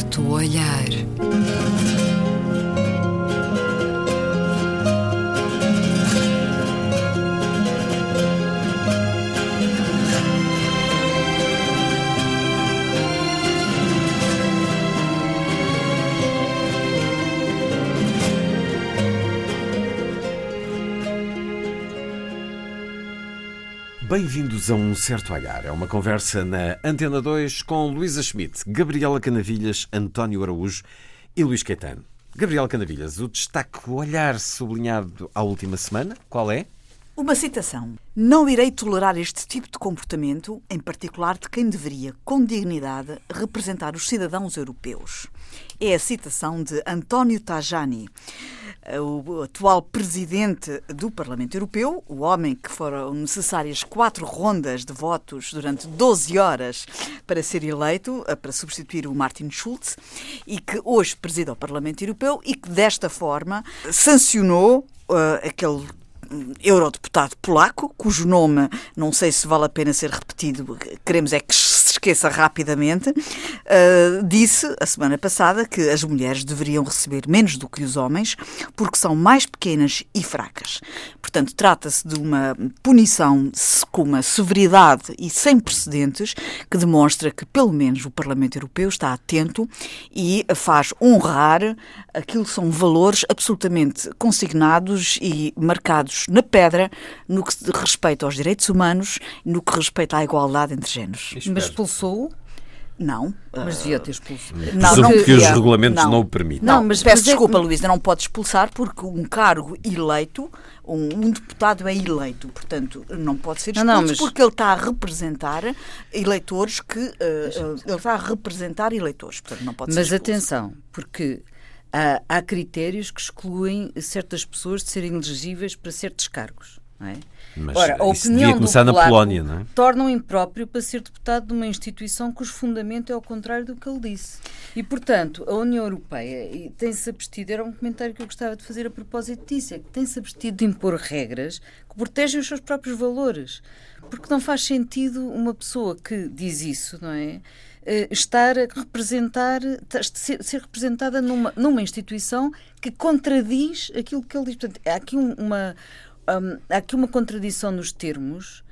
certo olhar. Bem-vindos a um certo olhar. É uma conversa na Antena 2 com Luísa Schmidt, Gabriela Canavilhas, António Araújo e Luís Caetano. Gabriela Canavilhas, o destaque, o olhar sublinhado à última semana, qual é? Uma citação. Não irei tolerar este tipo de comportamento, em particular de quem deveria, com dignidade, representar os cidadãos europeus. É a citação de António Tajani, o atual presidente do Parlamento Europeu, o homem que foram necessárias quatro rondas de votos durante 12 horas para ser eleito, eh, para substituir o Martin Schulz, e que hoje preside o Parlamento Europeu e que desta forma sancionou uh, aquele eurodeputado polaco, cujo nome não sei se vale a pena ser repetido, queremos é que esqueça rapidamente, uh, disse a semana passada que as mulheres deveriam receber menos do que os homens porque são mais pequenas e fracas. Portanto, trata-se de uma punição com uma severidade e sem precedentes que demonstra que, pelo menos, o Parlamento Europeu está atento e faz honrar aquilo que são valores absolutamente consignados e marcados na pedra no que respeita aos direitos humanos, no que respeita à igualdade entre géneros. Mas expulsou-o? Não. Mas devia ter expulso. Não, não que os regulamentos não, não o permitem. Não, mas peço desculpa, é... Luísa, não pode expulsar porque um cargo eleito, um, um, deputado é eleito, portanto, não pode ser expulso não, mas... porque ele está a representar eleitores que. Uh, ele está a representar eleitores, portanto, não pode mas ser expulso. Mas atenção, porque há, há critérios que excluem certas pessoas de serem elegíveis para certos cargos. É? Mas Ora, a opinião começar na Polónia, não é? torna-o impróprio para ser deputado de uma instituição cujo fundamento é ao contrário do que ele disse. E, portanto, a União Europeia tem-se abstido, era um comentário que eu gostava de fazer a propósito disso, é que tem-se abstido de impor regras que protegem os seus próprios valores. Porque não faz sentido uma pessoa que diz isso, não é? Eh, estar a representar, ser, ser representada numa, numa instituição que contradiz aquilo que ele diz. Portanto, há aqui uma, um, há aqui uma contradição nos termos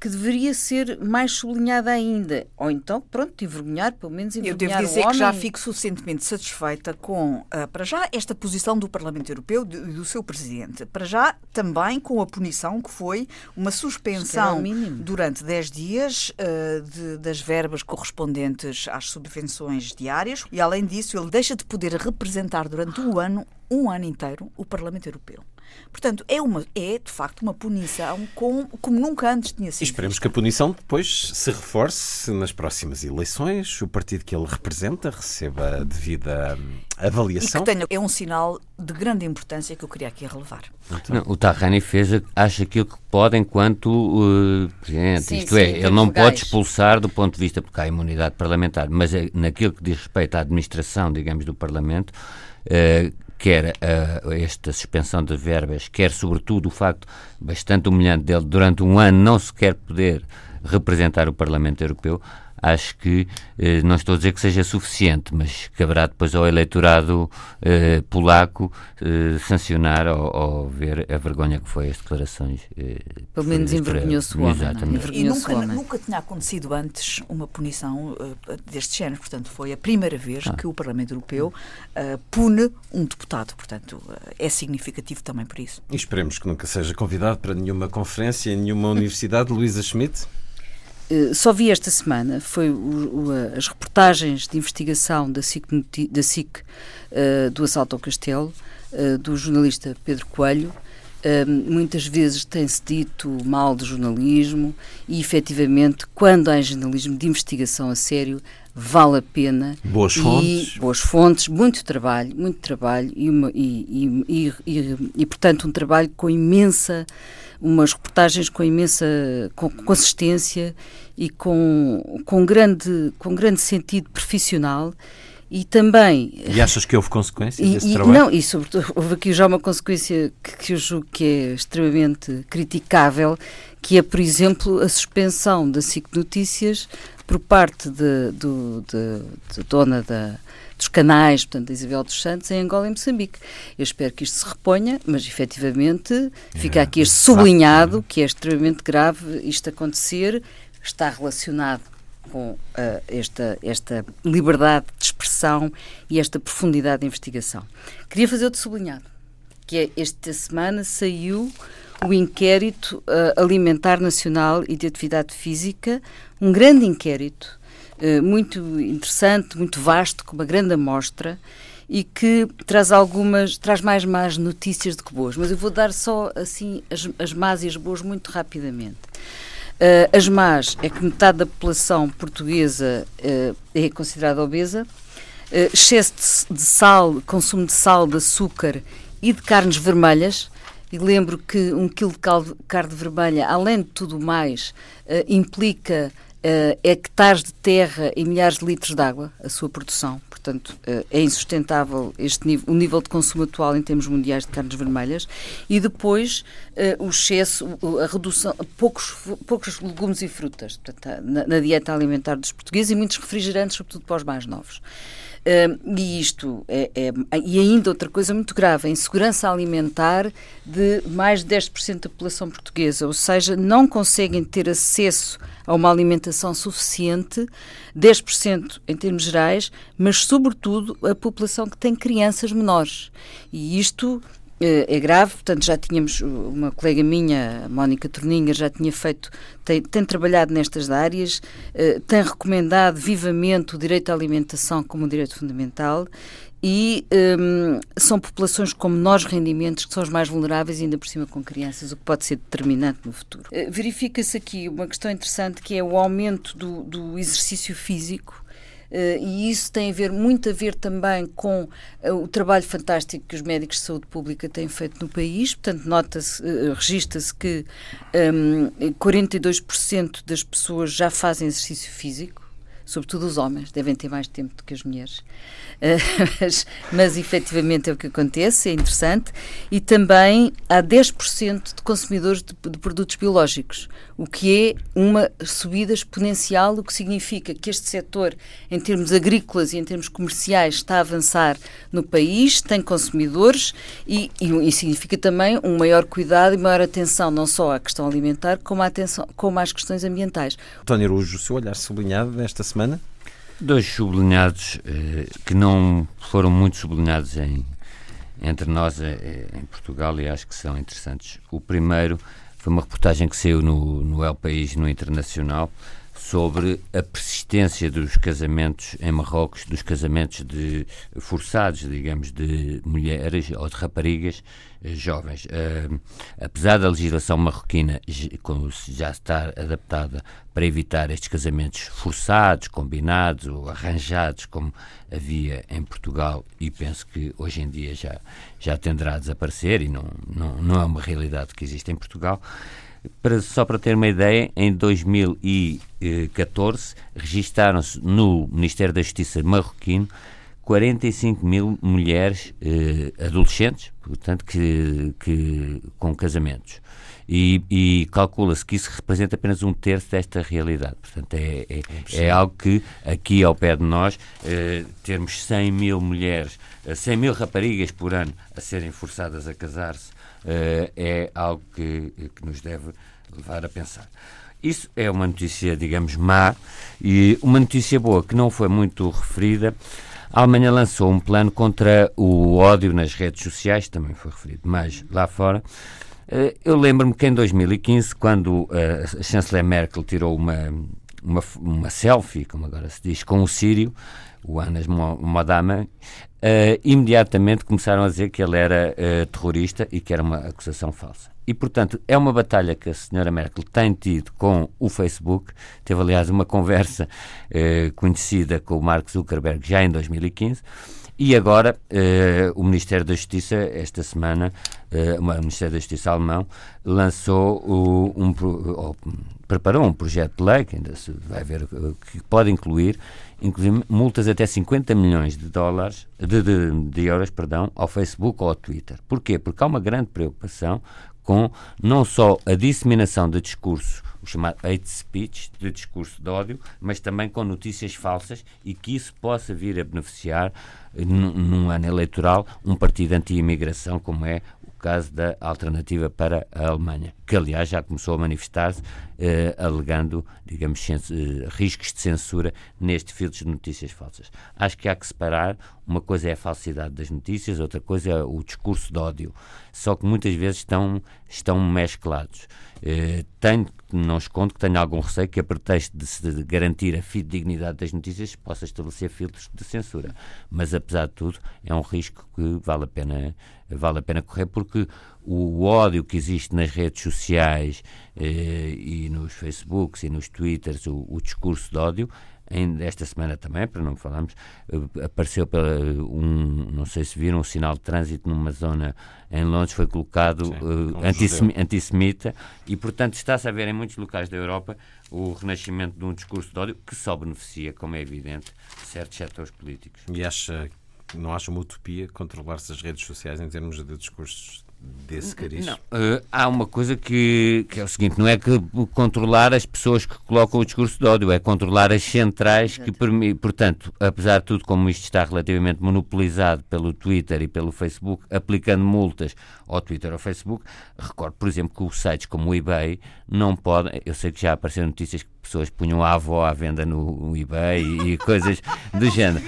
que deveria ser mais sublinhada ainda. Ou então, pronto, envergonhar, pelo menos envergonhar Eu devo dizer que já fico suficientemente satisfeita com, uh, para já, esta posição do Parlamento Europeu e do, do seu Presidente. Para já, também com a punição que foi uma suspensão durante 10 dias uh, de, das verbas correspondentes às subvenções diárias. E, além disso, ele deixa de poder representar durante um ano, um ano inteiro, o Parlamento Europeu. Portanto, é, uma, é de facto uma punição com, como nunca antes tinha sido. E esperemos que a punição depois se reforce nas próximas eleições, o partido que ele representa receba a devida hum, avaliação. E que tenha, é um sinal de grande importância que eu queria aqui relevar. Não, o Tarrani fez, acha aquilo que pode enquanto uh, Presidente. Sim, Isto sim, é, ele não pode expulsar do ponto de vista, porque há imunidade parlamentar, mas é, naquilo que diz respeito à administração, digamos, do Parlamento, quer uh, esta suspensão de verbas, quer sobretudo o facto bastante humilhante dele durante um ano não se quer poder representar o Parlamento Europeu, acho que eh, não estou a dizer que seja suficiente, mas caberá depois ao eleitorado eh, polaco eh, sancionar ou, ou, ver a vergonha que foi as declarações. Eh, Pelo menos envergonhou-se o homem. Exatamente. E nunca, nunca tinha acontecido antes uma punição eh, deste género, portanto, foi a primeira vez ah. que o Parlamento Europeu uh, pune um deputado, portanto, é significativo também por isso. E esperemos que nunca seja convidado para nenhuma conferência em nenhuma universidade, Luísa Schmidt. Eh, só vi esta semana foi o, o, as reportagens de investigação da SIC, da SIC uh, do assalto ao castelo, uh, do jornalista Pedro Coelho. Uh, muitas vezes tem-se dito mal de jornalismo e, efetivamente, quando há jornalismo de investigação a sério, vale a pena. Boas fontes. boas fontes, muito trabalho, muito trabalho e, uma, e, e, e, e, portanto, um trabalho com imensa umas reportagens com imensa com consistência e com, com, grande, com grande sentido profissional e também. E achas que houve consequências desse e, trabalho? Não, e sobretudo houve aqui já uma consequência que, que eu julgo que é extremamente criticável, que é, por exemplo, a suspensão da SIC Notícias por parte de, do, de, de dona da, dos canais, portanto, da Isabel dos Santos, em Angola e Moçambique. Eu espero que isto se reponha, mas efetivamente fica é, aqui este sublinhado que é extremamente grave isto acontecer, está relacionado com uh, esta, esta liberdade de expressão e esta profundidade de investigação. Queria fazer outro sublinhado, que é esta semana saiu o inquérito uh, alimentar nacional e de atividade física, um grande inquérito, muito interessante, muito vasto, com uma grande amostra e que traz algumas, traz mais más notícias do que boas, mas eu vou dar só assim as, as más e as boas muito rapidamente. Uh, as más é que metade da população portuguesa uh, é considerada obesa, uh, excesso de, de sal, consumo de sal, de açúcar e de carnes vermelhas, e lembro que um quilo de carne vermelha, além de tudo mais, implica hectares de terra e milhares de litros de água, a sua produção. Portanto, uh, é insustentável este nível, o nível de consumo atual em termos mundiais de carnes vermelhas. E depois uh, o excesso, a redução, poucos, poucos legumes e frutas portanto, na, na dieta alimentar dos portugueses e muitos refrigerantes, sobretudo para os mais novos. E isto é, é, e ainda outra coisa muito grave, a insegurança alimentar de mais de 10% da população portuguesa, ou seja, não conseguem ter acesso a uma alimentação suficiente, 10% em termos gerais, mas sobretudo a população que tem crianças menores. E isto é grave, portanto já tínhamos uma colega minha, Mónica Torninha, já tinha feito, tem, tem trabalhado nestas áreas, eh, tem recomendado vivamente o direito à alimentação como um direito fundamental e um, são populações com menores rendimentos que são as mais vulneráveis, ainda por cima com crianças, o que pode ser determinante no futuro. Eh, verifica-se aqui uma questão interessante que é o aumento do, do exercício físico e isso tem a ver, muito a ver também com uh, o trabalho fantástico que os médicos de saúde pública têm feito no país. Portanto, nota-se, uh, registra-se que um, 42% das pessoas já fazem exercício físico sobretudo os homens, devem ter mais tempo do que as mulheres. Uh, mas, mas efetivamente é o que acontece, é interessante. E também há 10% de consumidores de, de, produtos biológicos, o que é uma subida exponencial, o que significa que este setor, em termos agrícolas e em termos comerciais, está a avançar no país, tem consumidores e, e, e significa também um maior cuidado e maior atenção, não só à questão alimentar, como, à atenção, como às questões ambientais. António Arujo, o seu olhar sublinhado nesta semana semana? Dois sublinhados eh, que não foram muito sublinhados em, entre nós eh, em Portugal e acho que são interessantes. O primeiro foi uma reportagem que saiu no, no El País, no Internacional, sobre a persistência dos casamentos em Marrocos, dos casamentos de forçados, digamos, de mulheres ou de raparigas eh, jovens. Uh, apesar da legislação marroquina já estar adaptada para evitar estes casamentos forçados, combinados ou arranjados, como havia em Portugal, e penso que hoje em dia já, já tenderá a desaparecer, e não, não, não é uma realidade que existe em Portugal. Para, só para ter uma ideia, em 2014 registaram-se no Ministério da Justiça marroquino 45 mil mulheres eh, adolescentes, portanto, que, que, com casamentos. E, e calcula-se que isso representa apenas um terço desta realidade. Portanto, é, é, é algo que aqui ao pé de nós, eh, termos 100 mil mulheres, 100 eh, mil raparigas por ano a serem forçadas a casar-se, é algo que, que nos deve levar a pensar. Isso é uma notícia, digamos, má e uma notícia boa que não foi muito referida. A Alemanha lançou um plano contra o ódio nas redes sociais, também foi referido, mas lá fora. Eh, eu lembro-me que em 2015, quando a chanceler Merkel tirou uma, uma, uma selfie, como agora se diz, com o Sírio, o Anas Modama, uh, imediatamente começaram a dizer que ele era uh, terrorista e que era uma acusação falsa. E, portanto, é uma batalha que a senhora Merkel tem tido com o Facebook. Teve, aliás, uma conversa uh, conhecida com o Mark Zuckerberg já em 2015. E agora, eh, o Ministério da Justiça, esta semana, eh, o Ministério da Justiça alemão, lançou o, um, ou, preparou um projeto de lei, que ainda se vai ver, eh, que pode incluir, inclusive multas até 50 milhões de dólares, de, de, de euros, perdão, ao Facebook ou ao Twitter. Porquê? Porque há uma grande preocupação com não só a disseminação de discurso o chamado hate speech, de discurso de ódio, mas também com notícias falsas e que isso possa vir a beneficiar, num, num ano eleitoral, um partido anti-imigração como é caso da alternativa para a Alemanha, que aliás já começou a manifestar-se eh, alegando, digamos, eh, riscos de censura neste filtro de notícias falsas. Acho que há que separar, uma coisa é a falsidade das notícias, outra coisa é o discurso de ódio, só que muitas vezes estão, estão mesclados. Eh, tenho, não escondo que tenho algum receio que a pretexto de se garantir a fidedignidade das notícias possa estabelecer filtros de censura, mas apesar de tudo é um risco que vale a pena vale a pena correr porque o ódio que existe nas redes sociais eh, e nos Facebooks e nos Twitters, o, o discurso de ódio, esta semana também, para não falarmos, eh, apareceu pela, um, não sei se viram, um sinal de trânsito numa zona em Londres foi colocado Sim, uh, antissemi antissemita e, portanto, está-se a ver em muitos locais da Europa o renascimento de um discurso de ódio que só beneficia, como é evidente, certos setores políticos. E acha não acha uma utopia controlar-se as redes sociais em termos de discursos desse cariz? Não. Uh, há uma coisa que, que é o seguinte: não é que controlar as pessoas que colocam o discurso de ódio, é controlar as centrais que permitem. Portanto, apesar de tudo, como isto está relativamente monopolizado pelo Twitter e pelo Facebook, aplicando multas ao Twitter ou ao Facebook, recordo, por exemplo, que os sites como o eBay não podem. Eu sei que já apareceram notícias que pessoas punham a avó à venda no eBay e coisas do género.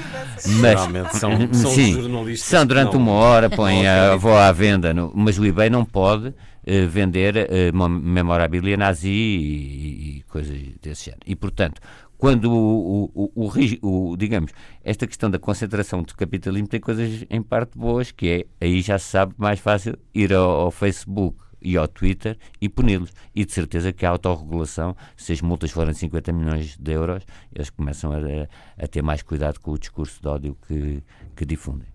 Mas, são, são sim, jornalistas. São durante uma hora, põem a avó à venda, no, mas o eBay não pode uh, vender uh, memorabilia nazi e, e, coisas desse género. E, portanto, quando o, o, o, o, digamos, esta questão da concentração do capitalismo tem coisas em parte boas, que é, aí já se sabe mais fácil ir ao, ao Facebook e ao Twitter e puni-los. E de certeza que a autorregulação, se as multas forem 50 milhões de euros, eles começam a, a ter mais cuidado com o discurso de ódio que, que difundem.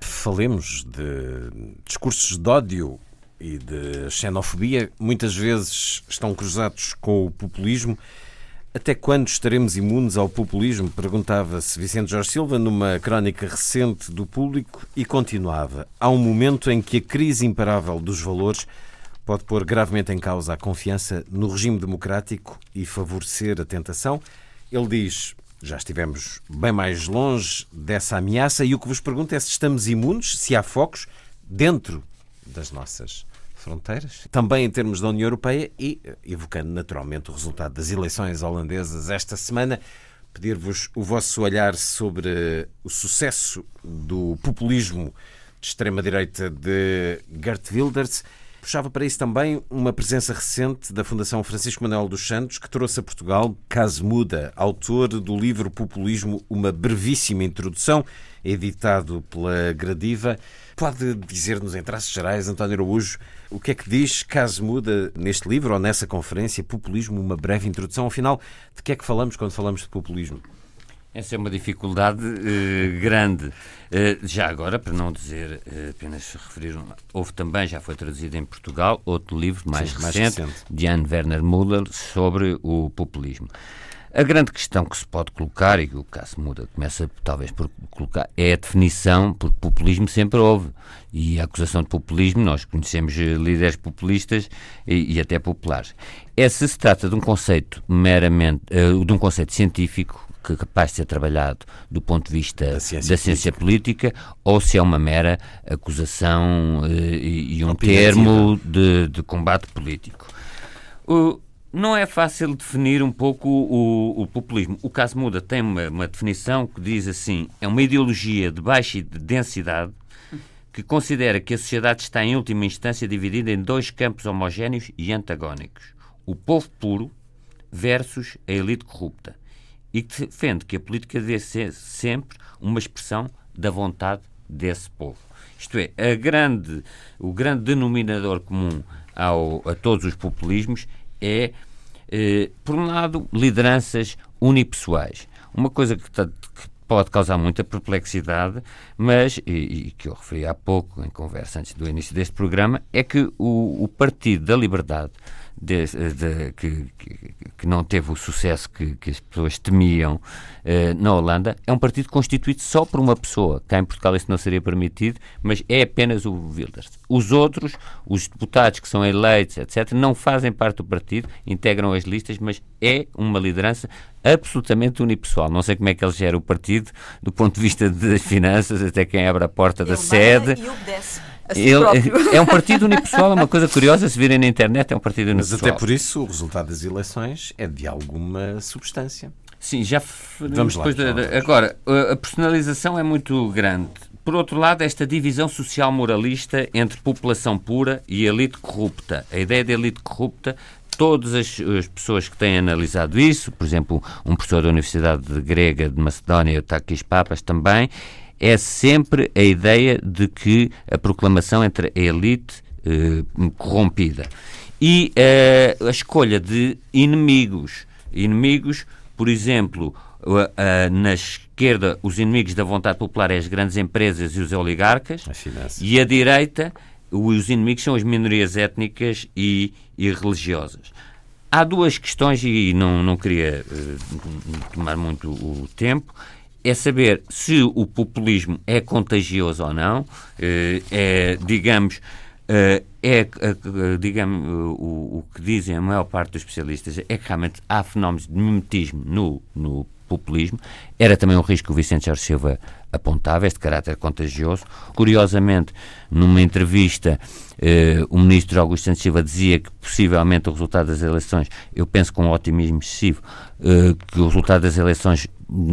Falemos de discursos de ódio e de xenofobia, muitas vezes estão cruzados com o populismo. Até quando estaremos imunes ao populismo? Perguntava-se Vicente Jorge Silva numa crónica recente do público e continuava. Há um momento em que a crise imparável dos valores pode pôr gravemente em causa a confiança no regime democrático e favorecer a tentação. Ele diz: já estivemos bem mais longe dessa ameaça e o que vos pergunto é se estamos imunes, se há focos dentro das nossas fronteiras, também em termos da União Europeia e, eh, evocando naturalmente o resultado das eleições holandesas esta semana, pedir-vos o vosso olhar sobre o sucesso do populismo de extrema-direita de Gert Wilders. Puxava para isso também uma presença recente da Fundação Francisco Manuel dos Santos, que trouxe a Portugal Caso Muda, autor do livro Populismo, uma brevíssima introdução, editado pela Gradiva. Pode dizer-nos, em traços gerais, António Araújo, o que é que diz Caso Muda neste livro ou nessa conferência, Populismo, uma breve introdução? Afinal, de que é que falamos quando falamos de populismo? Essa é uma dificuldade uh, grande. Uh, já agora, para não dizer uh, apenas referir, um, houve também, já foi traduzido em Portugal, outro livro mais, Sim, recente, mais recente, de Jan Werner Müller, sobre o populismo. A grande questão que se pode colocar, e que o caso muda, começa talvez por colocar, é a definição, porque populismo sempre houve. E a acusação de populismo, nós conhecemos líderes populistas e, e até populares. É se se trata de um conceito meramente, uh, de um conceito científico, que é capaz de ser trabalhado do ponto de vista da ciência, da ciência política. política. ou se é uma mera acusação uh, e, e, um termo de, de combate político. O, não é fácil definir um pouco o, o, populismo. O caso Muda tem uma, uma, definição que diz assim: é uma ideologia de baixa densidade que considera que a sociedade está, em última instância, dividida em dois campos homogéneos e antagónicos: o povo puro versus a elite corrupta, e que defende que a política deve ser sempre uma expressão da vontade desse povo. Isto é, grande, o grande denominador comum ao, a todos os populismos é, eh, por um lado, lideranças unipessoais. Uma coisa que, que pode causar muita perplexidade, mas, e, e, que eu referi há pouco, em conversa antes do início deste programa, é que o, o Partido da Liberdade de, de, que, que, não teve o sucesso que, que as pessoas temiam eh, na Holanda, é um partido constituído só por uma pessoa. Cá em Portugal isso não seria permitido, mas é apenas o Wilders. Os outros, os deputados que são eleitos, etc., não fazem parte do partido, integram as listas, mas é uma liderança absolutamente unipessoal. Não sei como é que ele gera o partido, do ponto de vista das finanças, até quem abre a porta da sede. E obedece. Si ele, é um partido unipessoal, é uma coisa curiosa, se virem na internet, é um partido unipessoal. Mas até por isso o resultado das eleições é de alguma substância. Sim, já vamos lá. De, agora, a personalização é muito grande. Por outro lado, esta divisão social moralista entre população pura e elite corrupta. A ideia de elite corrupta todas as, as, pessoas que têm analisado isso, por exemplo, um professor da Universidade de Grega de Macedónia, Takis Papas, também, é sempre a ideia de que a proclamação entre a elite eh, corrompida e eh, a escolha de inimigos. Inimigos, por exemplo, na esquerda, os inimigos da vontade popular é as grandes empresas e os oligarcas, e a direita os inimigos são as minorias étnicas e, e religiosas. Há duas questões, e não, não queria uh, tomar muito o tempo, é saber se o populismo é contagioso ou não, uh, é, digamos, uh, é, digamos o, o, que dizem a maior parte dos especialistas é que realmente há fenómenos de mimetismo no, no populismo. Era também um risco que o Vicente Jorge Silva apontava, este caráter contagioso. Curiosamente, numa entrevista, eh, o ministro Augusto Santos Silva dizia que possivelmente o resultado das eleições, eu penso com um otimismo excessivo, eh, que o resultado das eleições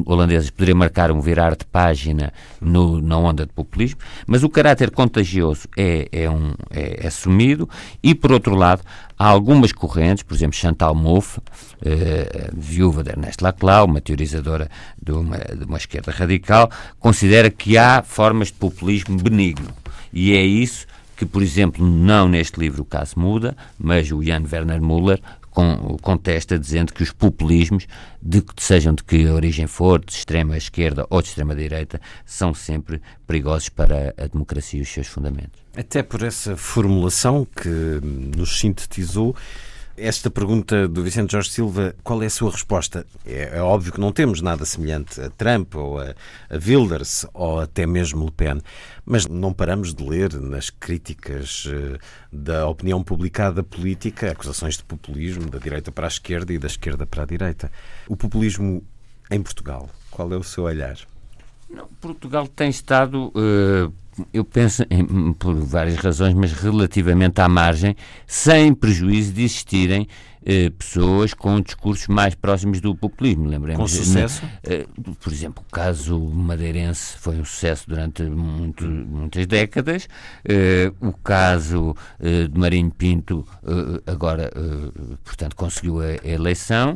holandesas poderia marcar um virar de página no, na onda de populismo, mas o caráter contagioso é, é, um, é, é assumido e, por outro lado, há algumas correntes, por exemplo, Chantal Mouffe, eh, viúva de Ernesto Laclau, uma teorizadora de uma, de uma esquerda radical, considera que há formas de populismo benigno. E é isso que, por exemplo, não neste livro o caso muda, mas o Jan Werner Müller contesta dizendo que os populismos, de, sejam de que origem for, de extrema esquerda ou de extrema direita, são sempre perigosos para a democracia e os seus fundamentos. Até por essa formulação que nos sintetizou, esta pergunta do Vicente Jorge Silva, qual é a sua resposta? É, é óbvio que não temos nada semelhante a Trump ou a, a, Wilders ou até mesmo Le Pen, mas não paramos de ler nas críticas uh, da opinião publicada política acusações de populismo da direita para a esquerda e da esquerda para a direita. O populismo em Portugal, qual é o seu olhar? Não, Portugal tem estado. Uh eu penso, em, por várias razões, mas relativamente à margem, sem prejuízo de existirem eh, pessoas com discursos mais próximos do populismo. Lembremos, com sucesso? Eh, por exemplo, o caso madeirense foi um sucesso durante muito, muitas décadas. Eh, o caso eh, de Marinho Pinto eh, agora, eh, portanto, conseguiu a, a eleição.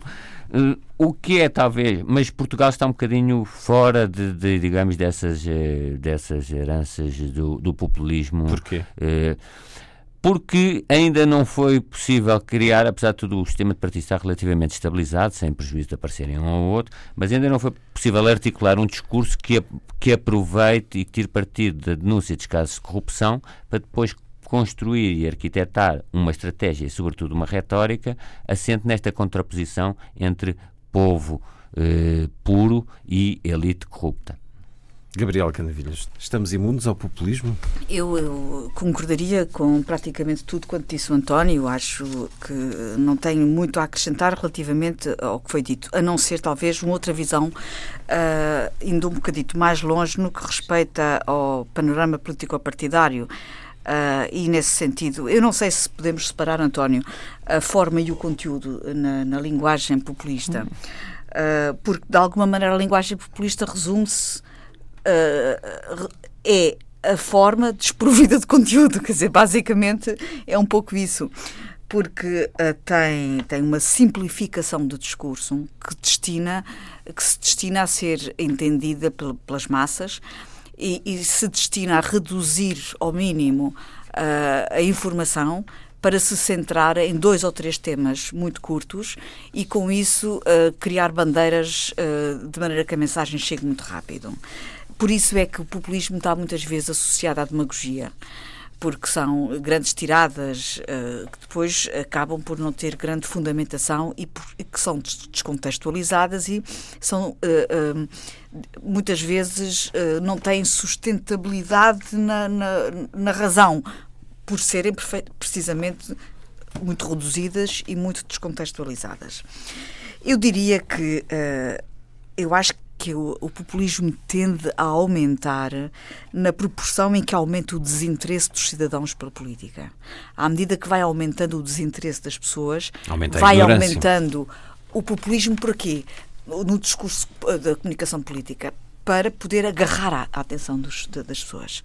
Uh, o que é talvez, mas Portugal está um bocadinho fora de, de digamos, dessas, uh, dessas heranças do, do populismo. Porquê? Uh, porque ainda não foi possível criar, apesar de tudo o sistema de partido estar relativamente estabilizado, sem prejuízo de aparecerem um ou outro, mas ainda não foi possível articular um discurso que, que aproveite e que tire partido da denúncia de casos de corrupção para depois construir e arquitetar uma estratégia e, sobretudo, uma retórica assente nesta contraposição entre povo eh, puro e elite corrupta. Gabriel Canavilhas, estamos imunes ao populismo? Eu, eu, concordaria com praticamente tudo quanto disse o António. Acho que não tenho muito a acrescentar relativamente ao que foi dito, a não ser talvez uma outra visão, uh, indo um bocadito mais longe no que respeita ao panorama político-partidário. Uh, e nesse sentido, eu não sei se podemos separar, António, a forma e o conteúdo na, na linguagem populista, uh, porque de alguma maneira a linguagem populista resume-se uh, é a forma desprovida de conteúdo, quer dizer, basicamente é um pouco isso. Porque uh, tem, tem uma simplificação do discurso que, destina, que se destina a ser entendida pelas massas e, e, se destina a reduzir ao mínimo uh, a informação para se centrar em dois ou três temas muito curtos e, com isso, uh, criar bandeiras uh, de maneira que a mensagem chegue muito rápido. Por isso é que o populismo está muitas vezes associado à demagogia porque são grandes tiradas uh, que depois acabam por não ter grande fundamentação e, por, e que são descontextualizadas e são uh, muitas vezes não têm sustentabilidade na, na, na razão por serem precisamente muito reduzidas e muito descontextualizadas. Eu diria que eu acho que que o, o, populismo tende a aumentar na proporção em que aumenta o desinteresse dos cidadãos pela política. À medida que vai aumentando o desinteresse das pessoas, Aumenta vai aumentando o populismo por quê? No discurso da comunicação política, para poder agarrar a atenção dos, das pessoas.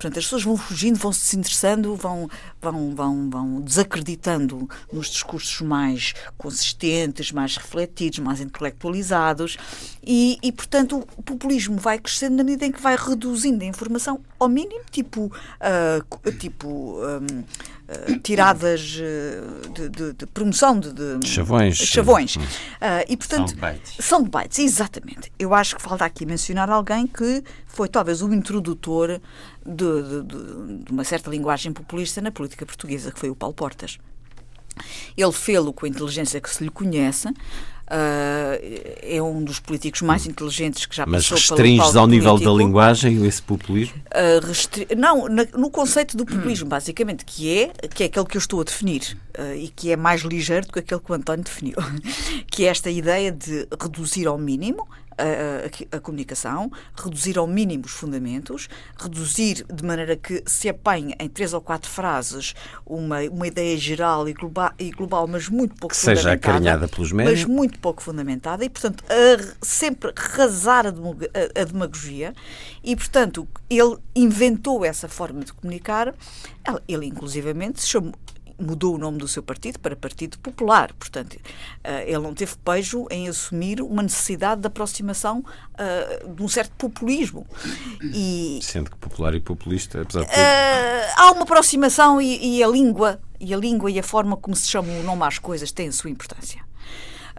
Portanto, as pessoas vão fugindo, vão se desinteressando, vão, vão, vão, vão desacreditando nos discursos mais consistentes, mais refletidos, mais intelectualizados e, e, portanto, o populismo vai crescendo na medida em que vai reduzindo a informação ao mínimo, tipo, uh, tipo um, uh, tiradas uh, de, de, de, promoção de, de chavões. chavões. Uh, e, portanto, são debates, exatamente. Eu acho que falta aqui mencionar alguém que foi talvez o introdutor de, de uma certa linguagem populista na política portuguesa, que foi o Paulo Portas. Ele fê-lo com a inteligência que se lhe conhece, Uh, é um dos políticos mais inteligentes que já Mas passou pelo Mas restringes ao nível da linguagem esse populismo? Uh, restri... Não, na, no conceito do populismo, basicamente, que é, que é aquele que eu estou a definir uh, e que é mais ligeiro do que aquele que o António definiu, que é esta ideia de reduzir ao mínimo a, a, a, comunicação, reduzir ao mínimo os fundamentos, reduzir de maneira que se apanhe em três ou quatro frases uma, uma ideia geral e global, e global mas muito pouco que fundamentada. Seja acarinhada pelos médios. Mas muito pouco fundamentada e, portanto, a, sempre rasar a, demagogia e, portanto, ele inventou essa forma de comunicar. Ele, inclusivamente, chamou, mudou o nome do seu partido para Partido Popular. Portanto, uh, ele não teve pejo em assumir uma necessidade de aproximação uh, de um certo populismo. E, Sendo que popular e populista, apesar de tudo... Uh, há uma aproximação e, e, a língua e a língua e a forma como se chama o nome às coisas têm a sua importância.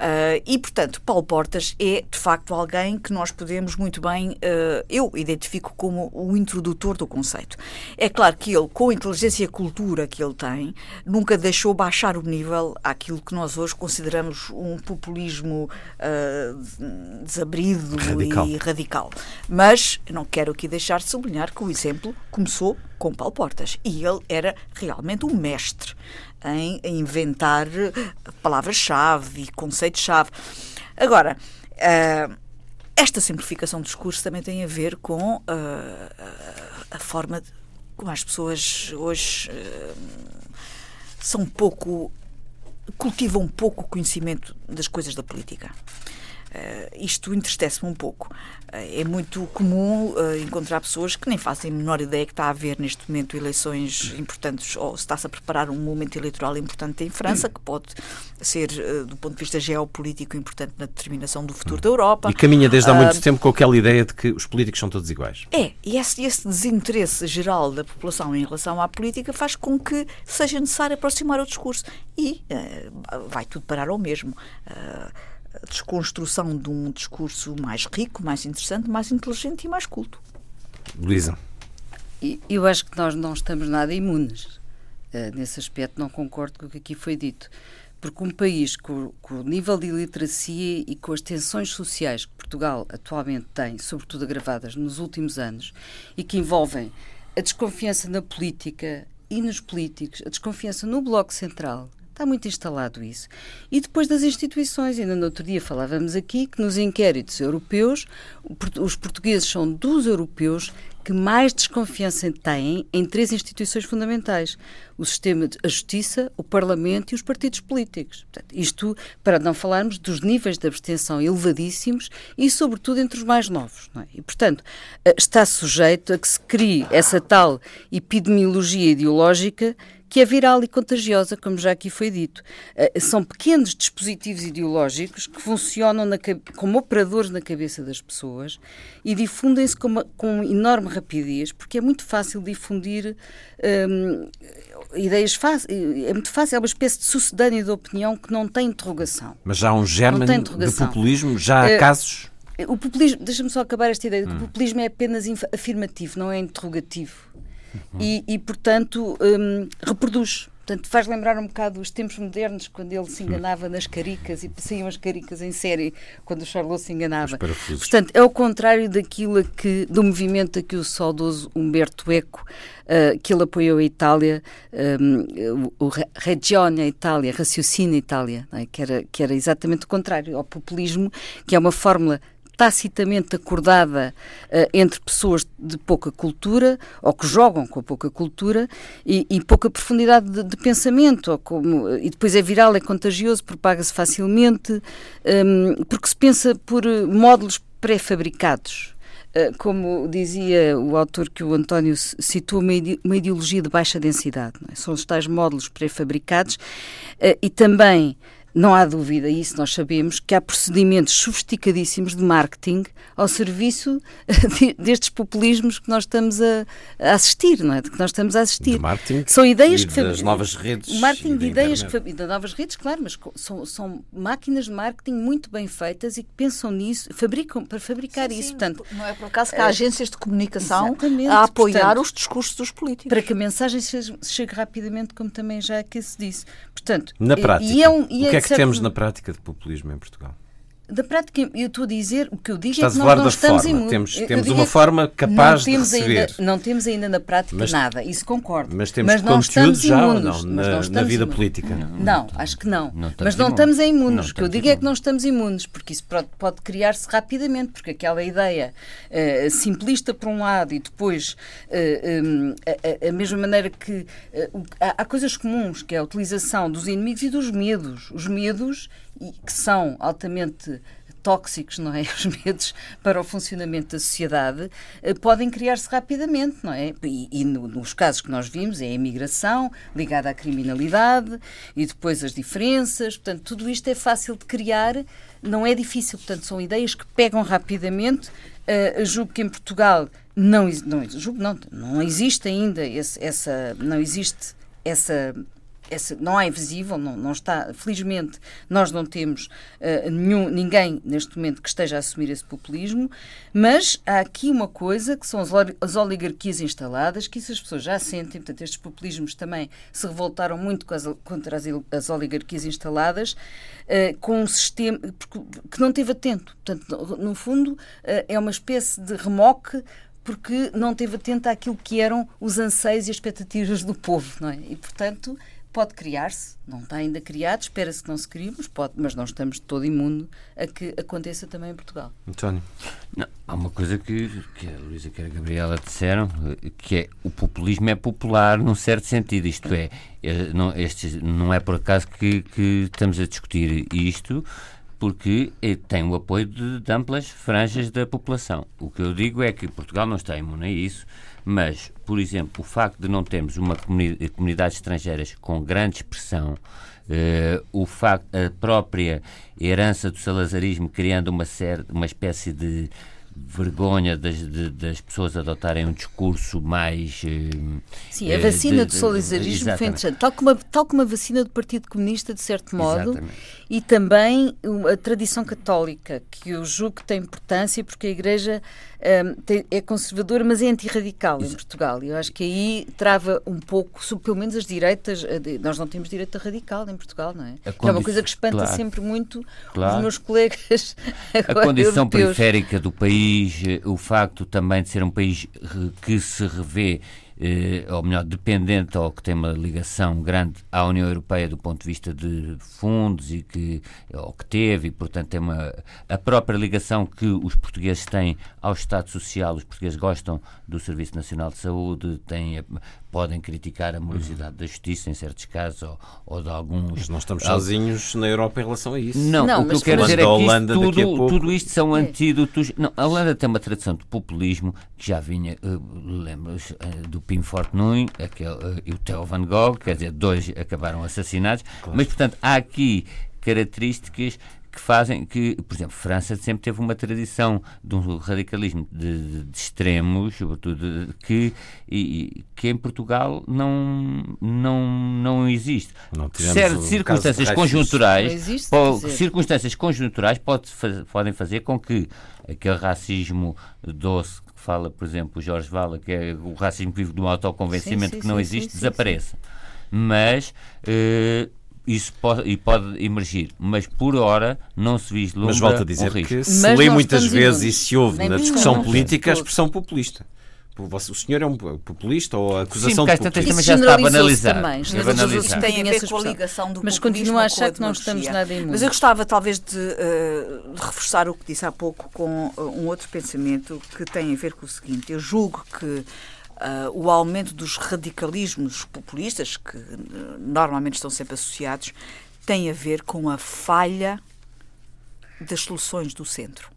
Uh, e, portanto, Paulo Portas é, de facto, alguém que nós podemos muito bem, uh, eu identifico como o introdutor do conceito. É claro que ele, com a inteligência e a cultura que ele tem, nunca deixou baixar o nível àquilo que nós hoje consideramos um populismo uh, desabrido radical. e radical. Mas não quero aqui deixar de sublinhar que o exemplo começou com Paulo Portas e ele era realmente um mestre em inventar palavras-chave e conceitos-chave. Agora, uh, esta simplificação do discurso também tem a ver com uh, a forma como as pessoas hoje uh, são pouco cultivam pouco conhecimento das coisas da política. Uh, isto entristece-me um pouco. Uh, é muito comum uh, encontrar pessoas que nem fazem a menor ideia que está a haver neste momento eleições importantes, ou se está-se a preparar um momento eleitoral importante em França, que pode ser, do ponto de vista geopolítico, importante na determinação do futuro da Europa. E caminha desde há muito tempo com aquela ideia de que os políticos são todos iguais. É, e esse, esse desinteresse geral da população em relação à política faz com que seja necessário aproximar o discurso. E vai tudo parar ao mesmo. Desconstrução de um discurso mais rico, mais interessante, mais inteligente e mais culto. Luísa. Eu acho que nós não estamos nada imunes. Uh, nesse aspecto, não concordo com o que aqui foi dito. Porque um país com, com, o nível de iliteracia e com as tensões sociais que Portugal atualmente tem, sobretudo agravadas nos últimos anos, e que envolvem a desconfiança na política e nos políticos, a desconfiança no Bloco Central, Está muito instalado isso. E depois das instituições, ainda no outro dia falávamos aqui que nos inquéritos europeus, os portugueses são dos europeus que mais desconfiança têm em três instituições fundamentais: o sistema de a justiça, o Parlamento e os partidos políticos. Portanto, isto para não falarmos dos níveis de abstenção elevadíssimos e, sobretudo, entre os mais novos. É? E, portanto, eh, está sujeito a que se crie essa tal epidemiologia ideológica que é viral e contagiosa, como já aqui foi dito. Uh, são pequenos dispositivos ideológicos que funcionam na, como operadores na cabeça das pessoas e difundem-se com, com enorme rapidez, porque é muito fácil difundir um, ideias fáceis. É muito fácil, é uma espécie de sucedâneo de opinião que não tem interrogação. Mas já há um germe de populismo, já há uh, casos. O populismo, deixa-me só acabar esta ideia, hum. o populismo é apenas afirmativo, não é interrogativo. Uhum. E, e, portanto, um, reproduz. Portanto, faz lembrar um bocado os tempos modernos, quando ele se enganava nas caricas e saíam as caricas em série, quando o Charlot se enganava. Portanto, é o contrário daquilo que, do movimento a que o saudoso Humberto Eco, uh, que ele apoiou a Itália, um, o Regione Itália, Raciocínio Itália, é? que, era, que era exatamente o contrário ao populismo, que é uma fórmula tacitamente acordada uh, entre pessoas de pouca cultura ou que jogam com pouca cultura e, e pouca profundidade de, de pensamento, como, e depois é viral, é contagioso, propaga-se facilmente, um, ehm, porque se pensa por módulos pré-fabricados. Como dizia o autor que o António citou, uma, ideologia de baixa densidade. É? São os tais módulos pré-fabricados e também não há dúvida, isso nós sabemos, que há procedimentos sofisticadíssimos de marketing ao serviço destes populismos que nós estamos a, assistir, não é? De que nós estamos a assistir. De marketing são ideias que das novas redes. Marketing de ideias que, e das novas redes, claro, mas são, são, máquinas de marketing muito bem feitas e que pensam nisso, fabricam para fabricar sim, isso. Sim, Portanto, não é por acaso que há agências de comunicação a apoiar portanto, os discursos dos políticos. Para que a mensagem chegue, chegue rapidamente, como também já aqui se disse. Portanto, na prática, e é um, e é, o que é que temos na prática de populismo em Portugal? Da prática, eu estou a dizer, o que eu digo Estás é que nós não estamos forma. Temos, temos uma é forma capaz de receber. Ainda, não temos ainda na prática mas, nada, isso concordo. Mas temos mas conteúdo já ou não, na, na vida imunes. política? Não, não, acho que não. não mas não estamos em imunes. O que eu digo imunes. é que não estamos imunes, porque isso pode, pode criar-se rapidamente, porque aquela ideia uh, simplista por um lado e depois uh, um, a, a, mesma maneira que uh, há, há coisas comuns, que é a utilização dos inimigos e dos medos. Os medos e que são altamente tóxicos, não é? Os medos para o funcionamento da sociedade eh, podem criar-se rapidamente, não é? E, e no, nos casos que nós vimos é a imigração ligada à criminalidade e depois as diferenças, portanto, tudo isto é fácil de criar, não é difícil, portanto, são ideias que pegam rapidamente. Uh, julgo que em Portugal não, não, julgo, não, não existe ainda esse, essa, não existe essa essa, não é visível, não, não está, felizmente nós não temos uh, nenhum, ninguém neste momento que esteja a assumir esse populismo, mas há aqui uma coisa que são as, as oligarquias instaladas, que isso as pessoas já sentem, portanto estes populismos também se revoltaram muito contra as, as oligarquias instaladas, uh, com um sistema que não teve atento, portanto no fundo uh, é uma espécie de remoque porque não teve atento àquilo que eram os anseios e expectativas do povo, não é? E, portanto, pode criar-se, não está ainda criado, espera-se que não se crie, mas, pode, mas não estamos de todo imundo a que aconteça também em Portugal. António? Não, há uma coisa que, que a Luísa e a Gabriela disseram, que é o populismo é popular num certo sentido, isto é, é não, este, não é por acaso que, que estamos a discutir isto, porque eh, tem o apoio de, amplas franjas da população. O que eu digo é que Portugal não está imune a isso, mas, por exemplo, o facto de não termos uma comunidade, comunidades estrangeiras com grande expressão, uh, o facto, a própria herança do salazarismo criando uma, série, uma espécie de vergonha das, de, das pessoas adotarem um discurso mais. Uh, Sim, a vacina de, do salazarismo foi interessante, tal como, a, tal como a vacina do Partido Comunista, de certo modo, exatamente. e também a tradição católica, que eu julgo que tem importância porque a Igreja é conservadora, mas é antirradical em Portugal. Eu acho que aí trava um pouco, pelo menos as direitas. Nós não temos direita radical em Portugal, não é? É uma coisa que espanta claro. sempre muito claro. os meus colegas. A condição europeus. periférica do país, eh, o facto também de ser um país que se revê eh, ou melhor, dependente ou que tem uma ligação grande à União Europeia do ponto de vista de fundos e que, ou que teve, e portanto tem uma, a própria ligação que os portugueses têm ao Estado Social, os portugueses gostam do Serviço Nacional de Saúde, têm podem criticar a morosidade da justiça em certos casos ou, ou de alguns. Mas nós estamos sozinhos na Europa em relação a isso. Não, não o que eu quero dizer é que isto, tudo, pouco... tudo isto são é. antídotos. Não, a Holanda tem uma tradição de populismo que já vinha, uh, lembro uh, do Pim Fortuyn aquele, uh, e o Theo Van Gogh, quer dizer, dois acabaram assassinados, claro. mas portanto há aqui características que fazem que, por exemplo, França sempre teve uma tradição de um radicalismo de, de extremos, sobretudo que, e, que em Portugal não, não, não existe. Não certas circunstâncias conjunturais, existe, circunstâncias conjunturais pode, podem fazer com que aquele racismo doce que fala, por exemplo, o Jorge Vala, que é o racismo que vive de um autoconvencimento sim, sim, que não sim, existe, desapareça. Mas uh, isso pode, e pode emergir, mas por hora não se vislumbra Mas volto a dizer que se mas lê muitas vezes e se ouve na discussão política a expressão populista. O senhor é um populista ou a acusação Sim, de populista? também já está a banalizar. Também, é Tem a ver com a ligação do Mas continuo a achar que não estamos nada imunes. Mas eu gostava talvez de, uh, de, reforçar o que disse há pouco com uh, um outro pensamento que tem a ver com o seguinte. Eu julgo que Uh, o aumento dos radicalismos populistas, que uh, normalmente estão sempre associados, tem a ver com a falha das soluções do centro.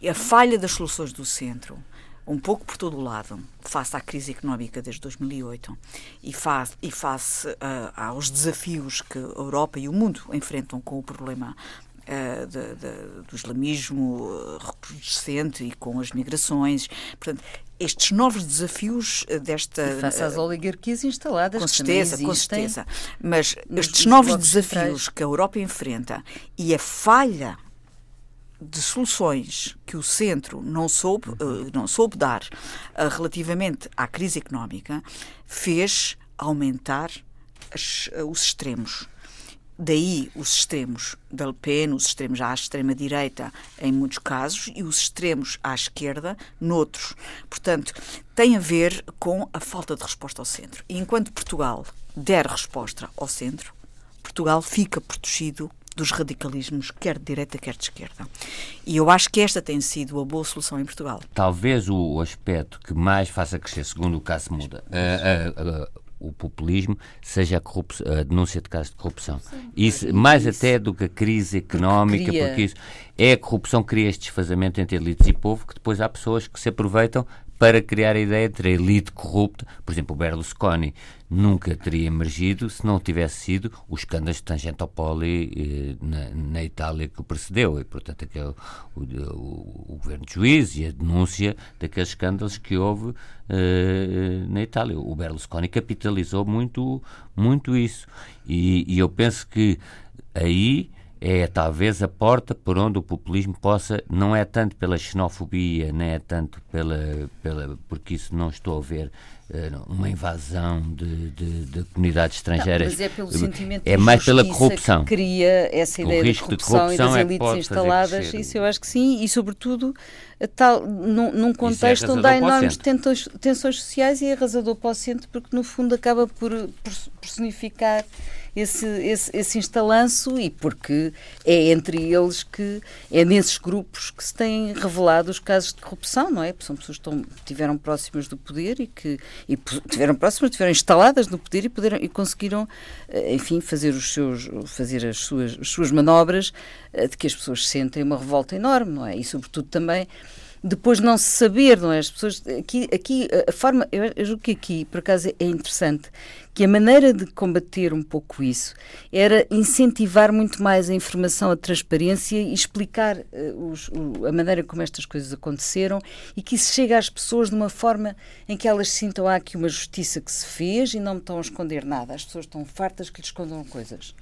E a falha das soluções do centro, um pouco por todo o lado, face à crise económica desde 2008 e face, e face uh, aos desafios que a Europa e o mundo enfrentam com o problema uh, de, de, do islamismo recrudescente e com as migrações. Portanto, estes novos desafios eh, desta. E face às eh, oligarquias instaladas. Com certeza, com certeza. Mas estes novos desafios que a Europa enfrenta e a falha de soluções que o centro não soube, uh, não soube dar relativamente à crise económica fez aumentar os extremos. Daí os extremos da Le Pen, os extremos à extrema-direita em muitos casos e os extremos à esquerda noutros. Portanto, tem a ver com a falta de resposta ao centro. E enquanto Portugal der resposta ao centro, Portugal fica protegido dos radicalismos, quer de direita, quer de esquerda. E eu acho que esta tem sido a boa solução em Portugal. Talvez o aspecto que mais faça crescer, segundo o caso muda, o populismo seja a, a, denúncia de casos de corrupção. Sim, isso, mais isso. até do que a crise económica, porque, porque isso é a corrupção que cria este desfazamento entre elites e povo, que depois há pessoas que se aproveitam para criar a ideia de elite corrupta. Por exemplo, o Berlusconi nunca teria emergido se não tivesse sido os escândalos de Tangentopoli eh, na, na, Itália que o precedeu. E, portanto, aquele, o, o, o, governo de juiz e a denúncia daqueles escândalos que houve eh, na Itália. O Berlusconi capitalizou muito, muito isso. E, e eu penso que aí é talvez a porta por onde o populismo possa, não é tanto pela xenofobia, nem é tanto pela, pela porque isso não estou a ver eh, uma invasão de, de, de comunidades estrangeiras. Não, mas é pelo sentimento é mais pela corrupção. que cria essa ideia de corrupção, de corrupção, e das é elites instaladas. Isso eu acho que sim, e sobretudo tal, num, num é contexto é onde há enormes tensões, tensões sociais e é arrasador para o centro, porque no fundo acaba por personificar esse, esse, esse instalanço e porque é entre eles que, é nesses grupos que se têm revelado os casos de corrupção, não é? São pessoas que estão, estiveram próximas do poder e que e tiveram próximas, estiveram instaladas no poder e, puderam, e conseguiram, eh, enfim, fazer, os seus, fazer as, suas, as suas manobras de que as pessoas sentem uma revolta enorme, não é? E sobretudo também depois não se saber, não é? As pessoas aqui, aqui a forma, eu, eu julgo que aqui, por acaso, é interessante que a maneira de combater um pouco isso era incentivar muito mais a informação, a transparência e explicar uh, os, o, a maneira como estas coisas aconteceram e que isso chegue às pessoas de uma forma em que elas sintam há aqui uma justiça que se fez e não me estão a esconder nada. As pessoas estão fartas que lhes escondam coisas.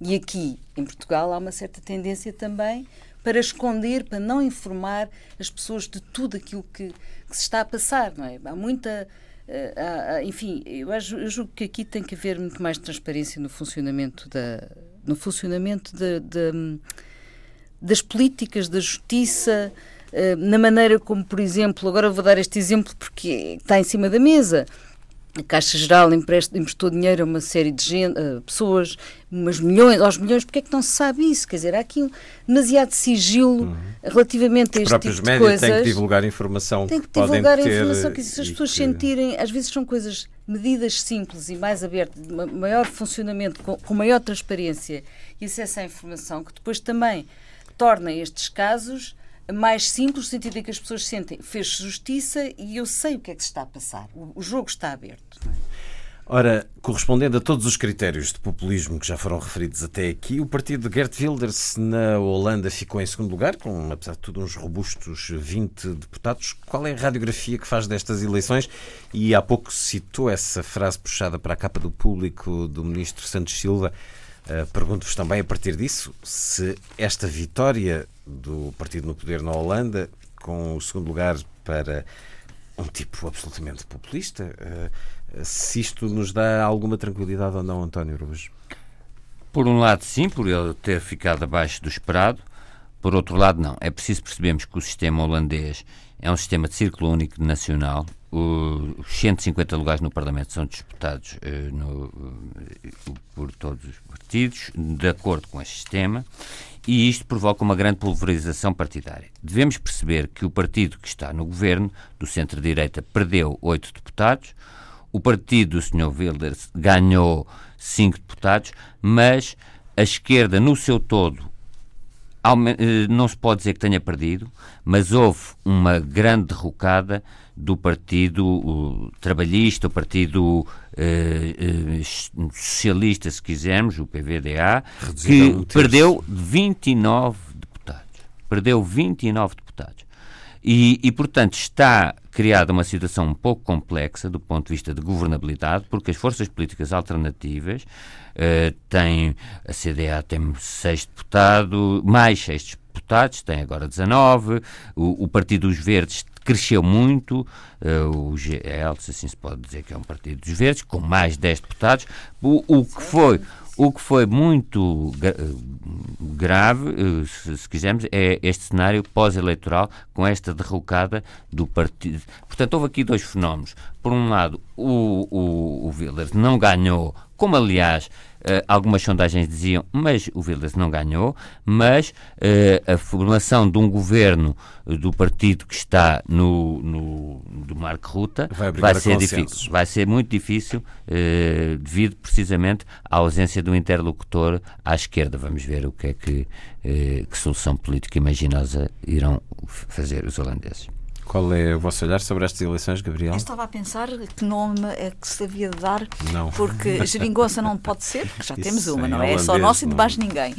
E aqui, em Portugal, há uma certa tendência também para esconder, para não informar as pessoas de tudo aquilo que, que se está a passar, não é? Há muita. Há, enfim, eu, acho, eu julgo que aqui tem que haver muito mais transparência no funcionamento da, no funcionamento de, de, das políticas, da justiça, uh, na maneira como, por exemplo, agora vou dar este exemplo porque está em cima da mesa a Caixa Geral emprestou dinheiro a uma série de gente, pessoas, umas milhões, aos milhões, porque é que não se sabe isso? Quer dizer, há aqui um demasiado sigilo uhum. relativamente a este tipo de coisas. têm que divulgar informação Tem que, que divulgar a informação, que se as pessoas que... sentirem, às vezes são coisas, medidas simples e mais abertas, de maior funcionamento, com, com maior transparência e acesso à informação, que depois também torna estes casos mais simples, no sentido em que as pessoas sentem fez justiça e eu sei o que é que se está a passar. O, jogo está aberto. Ora, correspondendo a todos os critérios de populismo que já foram referidos até aqui, o partido de Gert Wilders na Holanda ficou em segundo lugar, com, apesar de tudo, uns robustos 20 deputados. Qual é a radiografia que faz destas eleições? E há pouco citou essa frase puxada para a capa do público do ministro Santos Silva. Uh, Pergunto-vos também, a partir disso, se esta vitória do partido no poder na Holanda, com o segundo lugar para um tipo absolutamente populista. Uh, se isto nos dá alguma tranquilidade ou não, António Araújo? Por um lado, sim, por ele ter ficado abaixo do esperado. Por outro lado, não. É preciso percebermos que o sistema holandês é um sistema de círculo único nacional. Os 150 lugares no Parlamento são disputados uh, no, uh, por todos os partidos, de acordo com este sistema e isto provoca uma grande pulverização partidária. Devemos perceber que o partido que está no governo, do centro-direita, perdeu oito deputados, o partido do Sr. Wilders ganhou cinco deputados, mas a esquerda, no seu todo, não se pode dizer que tenha perdido, mas houve uma grande derrocada do Partido Trabalhista, o Partido eh, eh, Socialista, se quisermos, o PVDA, Reduzido que perdeu 29 deputados. Perdeu 29 deputados. E, e, portanto, está criada uma situação um pouco complexa do ponto de vista de governabilidade, porque as forças políticas alternativas uh, têm, a CDA tem seis deputados, mais seis deputados, tem agora 19, o, o Partido dos Verdes cresceu muito, uh, o GL, se assim se pode dizer que é um partido dos verdes, com mais 10 deputados, o, o que foi o que foi muito gra grave, eh, se, se, quisermos, é este cenário pós-eleitoral com esta derrocada do partido. Portanto, houve aqui dois fenómenos. Por um lado, o, o, o Wilders não ganhou, como aliás Uh, algumas sondagens diziam, mas o Wilders não ganhou, mas uh, a formação de um governo do partido que está no, no do Marco Ruta vai, vai ser difícil, vai ser muito difícil uh, devido precisamente à ausência do interlocutor à esquerda. Vamos ver o que é que, que solução política imaginosa irão fazer os holandeses. Qual é o vosso olhar sobre estas eleições, Gabriel? Eu estava a pensar que nome é que se havia de dar, não. porque geringonça não pode ser, porque já Isso temos uma, não é? É só nossa e de mais ninguém.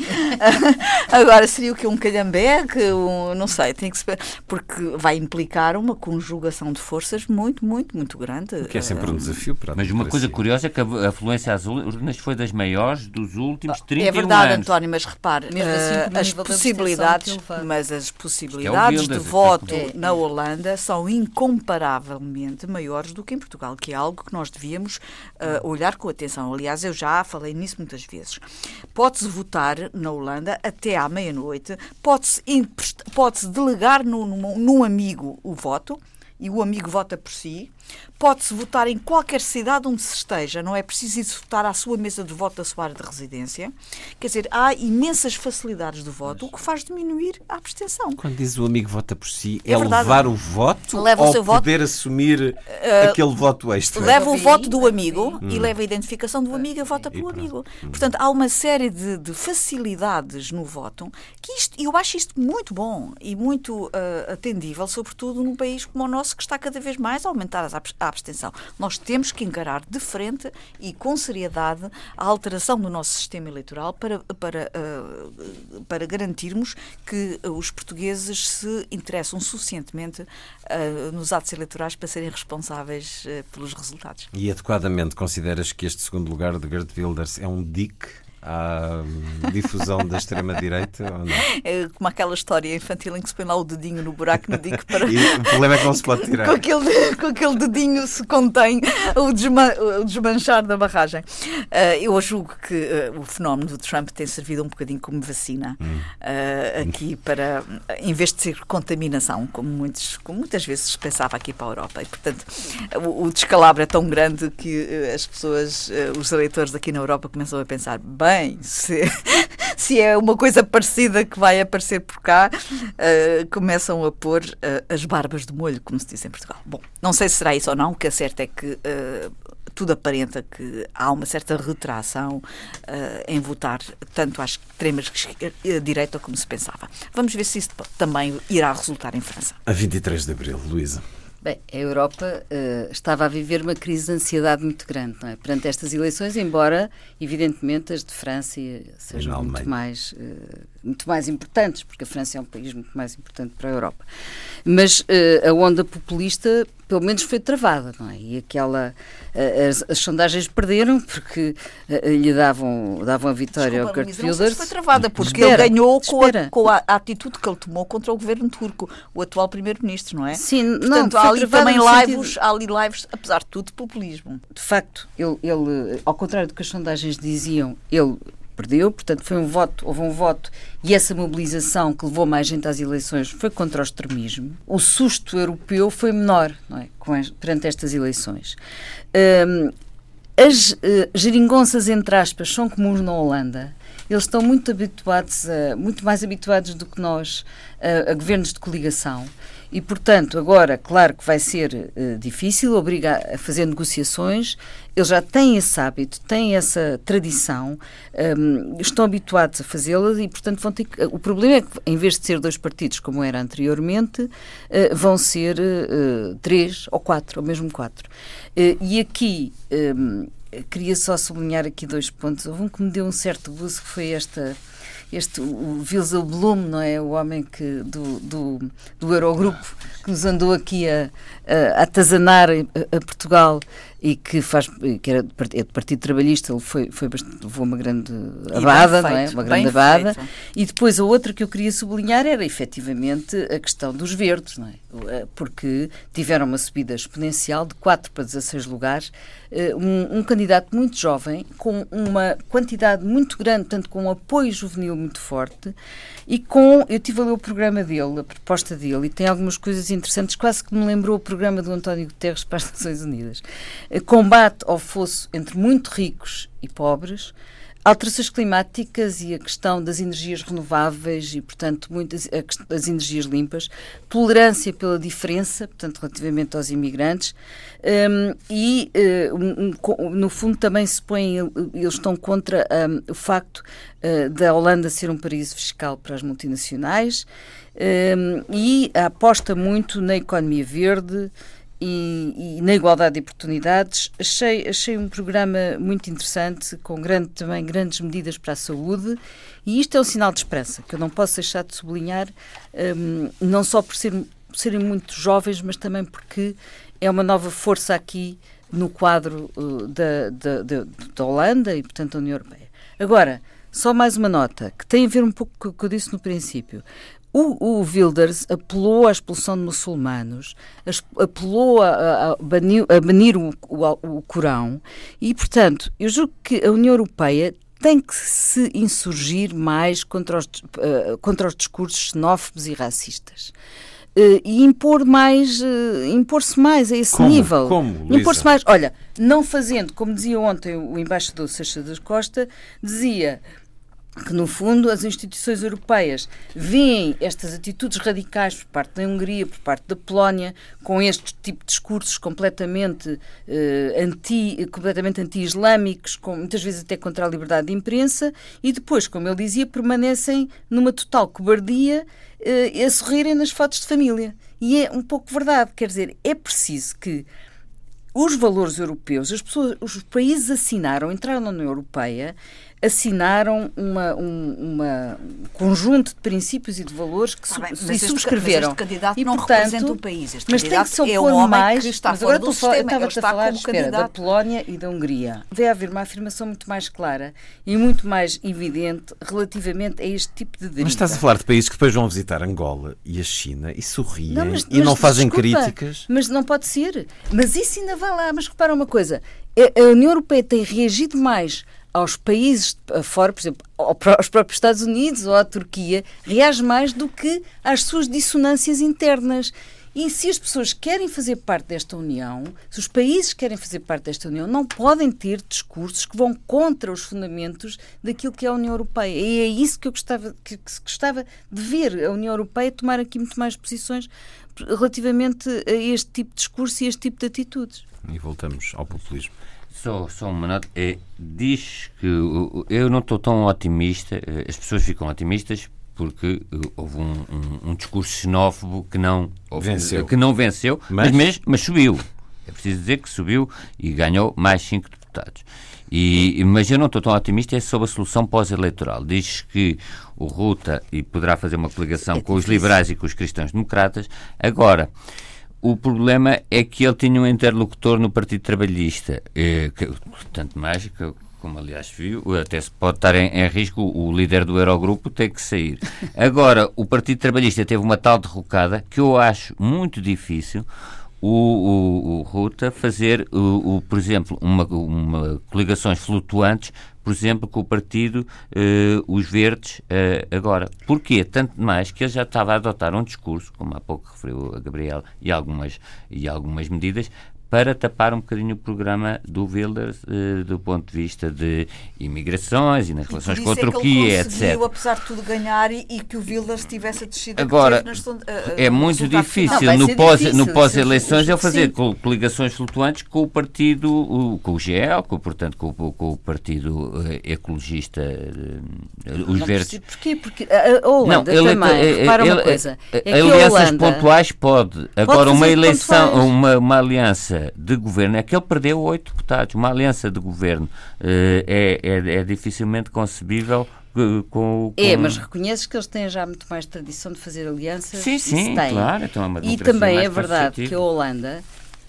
Agora seria o que? Um calhambeque? Um, não sei, tem que se... porque vai implicar uma conjugação de forças muito, muito, muito grande. O que é sempre um desafio para Mas uma coisa curiosa é que a afluência às urnas foi das maiores dos últimos 30 anos. É verdade, anos. António, mas repare, assim, uh, as possibilidades, mas as possibilidades é de voto é. na Holanda Holanda são incomparavelmente maiores do que em Portugal, que é algo que nós devíamos uh, olhar com atenção. Aliás, eu já falei nisso muitas vezes. Pode-se votar na Holanda até à meia-noite, pode-se pode delegar num, num amigo o voto e o amigo vota por si. Pode-se votar em qualquer cidade onde se esteja, não é preciso ir votar à sua mesa de voto da sua área de residência. Quer dizer, há imensas facilidades de voto, o que faz diminuir a abstenção. Quando diz o amigo vota por si, é, é levar o voto leva ou o seu poder voto, assumir uh, aquele voto extra? Leva o voto do amigo hum. e leva a identificação do amigo e vota pelo amigo. Hum. Portanto, há uma série de, de, facilidades no voto que isto, eu acho isto muito bom e muito uh, atendível, sobretudo num país como o nosso que está cada vez mais a aumentar as a abstenção. Nós temos que encarar de frente e com seriedade a alteração do nosso sistema eleitoral para, para, uh, para garantirmos que os portugueses se interessam suficientemente uh, nos atos eleitorais para serem responsáveis uh, pelos resultados. E adequadamente consideras que este segundo lugar de Gerd Wilders é um dique à difusão da extrema-direita ou não? É como aquela história infantil em que se põe lá o dedinho no buraco no digo para. E o problema é que não se pode tirar. com, aquele, com aquele dedinho se contém o, desma, o desmanchar da barragem. Uh, eu julgo que uh, o fenómeno do Trump tem servido um bocadinho como vacina hum. uh, aqui para, em vez de ser contaminação, como, muitos, como muitas vezes se pensava aqui para a Europa. E, portanto, o, o descalabro é tão grande que as pessoas, os eleitores aqui na Europa começam a pensar: bem, se, se é uma coisa parecida que vai aparecer por cá, uh, começam a pôr uh, as barbas de molho, como se diz em Portugal. Bom, não sei se será isso ou não, o que é certo é que uh, tudo aparenta que há uma certa retração em votar tanto às extremas direita como se pensava. Vamos ver se isso também irá resultar em França. A 23 de abril, Luísa. Bem, a Europa uh, estava a viver uma crise de ansiedade muito grande é? perante estas eleições, embora, evidentemente, as de França sejam muito mais, uh, muito mais importantes, porque a França é um país muito mais importante para a Europa. Mas uh, a onda populista pelo menos foi travada, não é? E aquela. As, as sondagens perderam porque uh, lhe davam, davam a vitória Desculpa, ao Kurt Wilders. foi travada porque espera, ele ganhou com, a, com a, atitude que ele tomou contra o governo turco, o atual primeiro-ministro, não é? Sim, Portanto, não, há ali também lives, há ali lives, apesar de tudo, populismo. De facto, ele, ele, ao contrário do que as sondagens diziam, ele perdeu, portanto foi um voto, houve um voto e essa mobilização que levou mais gente às eleições foi contra o extremismo. O susto europeu foi menor não é, perante estas eleições. Um, as uh, geringonças, entre aspas, são comuns na Holanda. Eles estão muito habituados, a, muito mais habituados do que nós a, a governos de coligação. E, portanto, agora, claro que vai ser uh, difícil, obriga a fazer negociações. Eles já têm esse hábito, têm essa tradição, um, estão habituados a fazê-las e, portanto, vão ter que. O problema é que, em vez de ser dois partidos como era anteriormente, uh, vão ser uh, três ou quatro, ou mesmo quatro. e aqui. Um, queria só sublinhar aqui dois pontos. Houve um que me deu um certo gozo, que foi esta este o Wilson Blum, não é? O homem que, do, do, do Eurogrupo que nos andou aqui a, a, atazanar a, a Portugal e que faz que era é do Partido Trabalhista, ele foi, foi bastante, levou uma grande abada, não é? Uma grande abada. Feito. E depois a outra que eu queria sublinhar era efetivamente a questão dos verdes, não é? Eh, porque tiveram uma subida exponencial de 4 para 16 lugares, eh, um, um candidato muito jovem, com uma quantidade muito grande, tanto com um apoio juvenil muito forte, e com. Eu tive a ler o programa dele, a proposta dele, e tem algumas coisas interessantes, quase que me lembrou o programa do António Guterres para as Nações Unidas. Eh, combate ao fosso entre muito ricos e pobres, alterações climáticas e a questão das energias renováveis e, portanto, muitas as energias limpas, tolerância pela diferença, portanto, relativamente aos imigrantes, um, e, um, no fundo, também se põem, eles estão contra um, o facto uh, da Holanda ser um paraíso fiscal para as multinacionais hum, e aposta muito na economia verde e, e, na igualdade de oportunidades. Achei, achei um programa muito interessante, com grande, também grandes medidas para a saúde, e isto é um sinal de esperança, que eu não posso deixar de sublinhar, um, não só por ser, serem muito jovens, mas também porque é uma nova força aqui no quadro uh, da, da, da, da Holanda e, portanto, da União Europeia. Agora, só mais uma nota, que tem a ver um pouco com o que eu disse no princípio. O, o Wilders apelou à expulsão de muçulmanos, apelou a, a, banir, a banir o, o, o Corão e, portanto, eu julgo que a União Europeia tem que se insurgir mais contra os, uh, contra os discursos xenófobos e racistas. Uh, e impor mais, uh, impor-se mais a esse como? nível. Como? Impor-se mais. Olha, não fazendo, como dizia ontem o embaixador Seixas da Costa, dizia que, no fundo, as instituições europeias veem estas atitudes radicais por parte da Hungria, por parte da Polónia, com este tipo de discursos completamente, eh, anti, completamente anti-islâmicos, muitas vezes até contra a liberdade de imprensa, e depois, como ele dizia, permanecem numa total cobardia eh, a sorrirem nas fotos de família. E é um pouco verdade, quer dizer, é preciso que os valores europeus, as pessoas, os países assinaram, entraram na União Europeia assinaram uma, um uma conjunto de princípios e de valores que ah, bem, e subscreveram. Este, mas este candidato e, não portanto, representa o país. Este mas tem que se é um mais, que está mas agora sistema. Eu estava a falar espera, da Polónia e da Hungria. Vai haver uma afirmação muito mais clara e muito mais evidente relativamente a este tipo de deriva. Mas estás a falar de países que depois vão visitar Angola e a China e sorriem não, mas, e mas, não fazem desculpa, críticas. Mas não pode ser. Mas isso ainda vai lá. Mas repara uma coisa: a União Europeia tem reagido mais aos países fora, por exemplo, aos próprios Estados Unidos ou à Turquia, reage mais do que às suas dissonâncias internas. E se as pessoas querem fazer parte desta União, se os países querem fazer parte desta União, não podem ter discursos que vão contra os fundamentos daquilo que é a União Europeia. E é isso que eu gostava, que, que gostava de ver a União Europeia tomar aqui muito mais posições relativamente a este tipo de discurso e a este tipo de atitudes. E voltamos ao populismo. Só, só uma nota. É, diz que eu não estou tão otimista, eh, as pessoas ficam otimistas porque eh, houve um, um, um discurso xenófobo que não venceu, que não venceu mas... Mas, mas, subiu. É preciso dizer que subiu e ganhou mais cinco deputados. E, mas eu não estou tão otimista é sobre a solução pós-eleitoral. Diz que o Ruta e poderá fazer uma coligação é com os liberais e com os cristãos-democratas. Agora, o problema é que ele tinha um interlocutor no Partido Trabalhista, eh, que, tanto mais que, como aliás viu, até se pode estar em, em, risco o líder do Eurogrupo ter que sair. Agora, o Partido Trabalhista teve uma tal derrocada que eu acho muito difícil o, o, o Ruta fazer, o, o, por exemplo, uma, uma coligações flutuantes por exemplo, com o partido uh, Os Verdes uh, agora. Porquê? Tanto mais que ele já estava a adotar um discurso, como há pouco referiu a Gabriel, e algumas, e algumas medidas, para tapar um bocadinho o programa do Wilders uh, do ponto de vista de imigrações e nas relações com a Turquia, é etc. apesar de tudo, ganhar e, e que o Wilders tivesse descido Agora, nas, uh, é muito difícil não, no pós, no pós-eleições ele fazer coligações flutuantes com o partido, o, com o GEL, com, portanto com, com o partido uh, ecologista, os não verdes. Porquê? Porque a Holanda não, ele, também, é, repara ele, uma coisa, é alianças Holanda, pontuais pode. Agora pode uma eleição, uma, uma aliança de governo é que ele perdeu oito deputados. Uma aliança de governo uh, é, é, é, dificilmente concebível. Com, com... É, mas reconheces que eles têm já muito mais tradição de fazer alianças? Sim, sim, claro. Então é e também é verdade que a Holanda,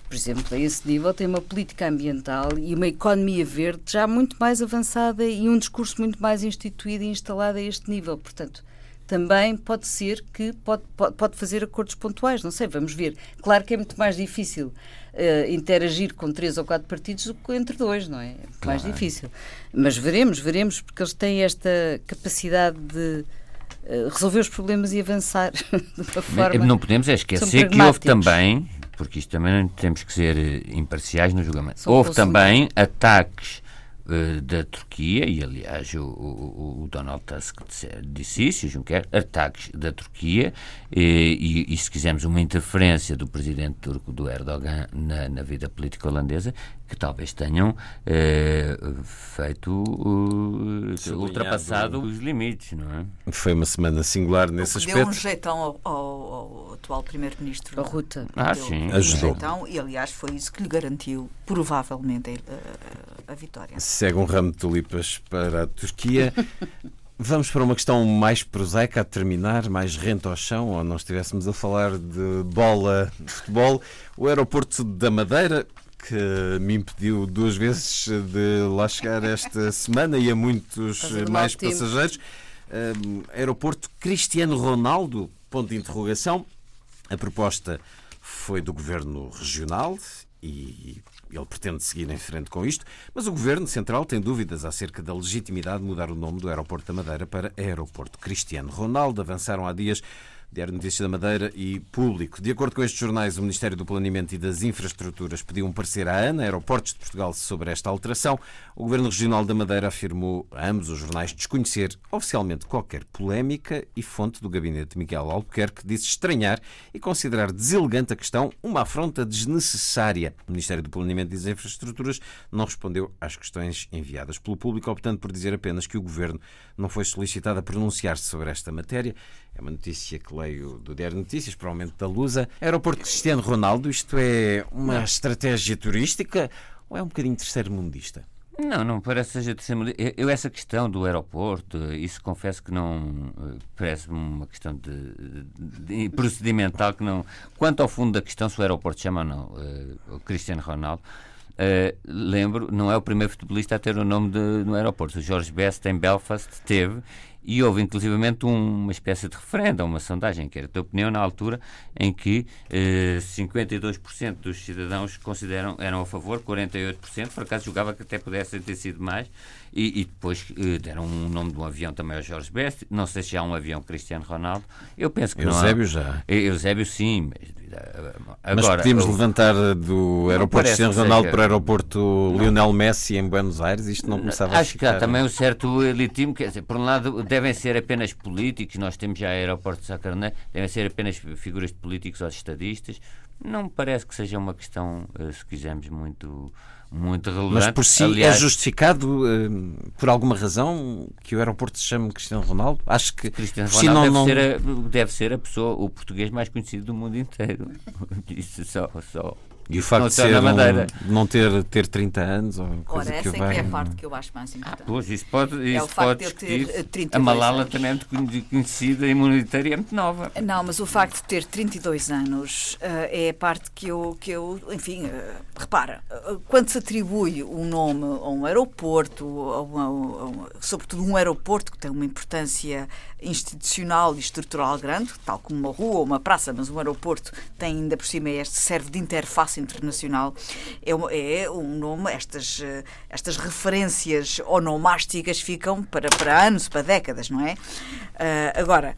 por exemplo, a esse nível, tem uma política ambiental e uma economia verde já muito mais avançada e um discurso muito mais instituído e instalado a este nível. Portanto, também pode ser que pode, pode, fazer acordos pontuais, não sei, vamos ver. Claro que é muito mais difícil uh, interagir com três ou quatro partidos do que entre dois, não é? É claro. mais difícil. Mas veremos, veremos, porque eles têm esta capacidade de uh, resolver os problemas e avançar de uma forma. Não podemos é esquecer que houve também, porque isto também temos que ser eh, imparciais no julgamento, São houve também ataques eh, da Turquia, e aliás o, o, o Donald Tusk disse isso, Juncker, ataques da Turquia, e, e, e, se quisermos uma interferência do presidente turco, do Erdogan, na, na vida política holandesa, que talvez tenham eh, feito, uh, ultrapassado os limites, não é? Foi uma semana singular nesse aspecto. Deu um jeitão ao, ao, ao atual primeiro-ministro. A Ruta. Ah, deu, sim. Ajudou. Um e aliás foi isso que lhe garantiu, provavelmente, a, a vitória. Segue um ramo de tulipas para a Turquia. Vamos para uma questão mais prosaica a terminar, mais rente ao chão, ou nós estivéssemos a falar de bola de futebol. O aeroporto da Madeira, que me impediu duas vezes de lá chegar esta semana e a muitos mais passageiros. Um, aeroporto Cristiano Ronaldo, ponto de interrogação. A proposta foi do Governo Regional e ele pretende seguir em frente com isto, mas o Governo Central tem dúvidas acerca da legitimidade de mudar o nome do Aeroporto da Madeira para Aeroporto Cristiano Ronaldo. Avançaram há dias Diário de Notícias da Madeira e Público. De acordo com estes jornais, o Ministério do Planeamento e das Infraestruturas pediu um parecer à ANA, Aeroportos de Portugal, sobre esta alteração. O Governo Regional da Madeira afirmou a ambos os jornais desconhecer oficialmente qualquer polémica e fonte do gabinete de Miguel Albuquerque disse estranhar e considerar deselegante a questão uma afronta desnecessária. O Ministério do Planeamento e das Infraestruturas não respondeu às questões enviadas pelo público, optando por dizer apenas que o Governo não foi solicitado a pronunciar-se sobre esta matéria. É uma notícia que leio do Diário de Notícias, provavelmente da Lusa. Aeroporto Cristiano Ronaldo, isto é uma estratégia turística ou é um bocadinho terceiro mundista? Não, não parece seja de ser Eu, essa questão do aeroporto, isso confesso que não. Eh, parece-me uma questão de, de, procedimental que não. Quanto ao fundo da questão, se o aeroporto chama ou não, uh, o Cristiano Ronaldo. Uh, lembro, não é o primeiro futebolista a ter o nome de, no aeroporto. O Jorge Best em Belfast teve e houve inclusivamente um, uma espécie de referendo, uma sondagem, que era a tua opinião na altura, em que eh, 52% dos cidadãos consideram eram a favor, 48%, por acaso julgava que até pudesse ter sido mais, e, e depois eh, deram um nome de um avião também ao Jorge Best, não sei se já há um avião Cristiano Ronaldo, eu penso que Eusébio não já. Eusébio sim, mas Agora, mas podíamos eu, levantar do aeroporto Cristiano Ronaldo seja, para o aeroporto Lionel Messi em Buenos Aires, isto não começava acho a. Acho que há também um certo elitismo, quer dizer, por um lado devem ser apenas políticos, nós temos já aeroportos a carne, devem ser apenas figuras de políticos ou de estadistas, não me parece que seja uma questão, eh, se quisermos, muito muito relevante. Mas por si é Aliás, é justificado, uh, por alguma razão, que o aeroporto se chame Cristiano Ronaldo? Acho que Cristiano Ronaldo não, deve, não... Ser a, deve ser a pessoa, o português mais conhecido do mundo inteiro. Isso só, só e o facto de ser um, não ter, ter 30 anos ou coisa Ora, essa que é, que é a parte que eu acho mais importante. Ah, pois, isso pode, isso é o facto pode de ter 32 A Malala anos. também é muito conhecida e monetariamente nova. Não, mas o facto de ter 32 anos uh, é a parte que eu, que eu enfim, uh, repara, uh, quando se atribui um nome a um aeroporto, a uma, a uma, sobretudo um aeroporto que tem uma importância institucional e estrutural grande, tal como uma rua ou uma praça, mas um aeroporto tem ainda por cima este serve de interface internacional, é, é um nome, estas, eh, estas referências onomásticas ficam para, para anos, para décadas, não é? Uh, agora,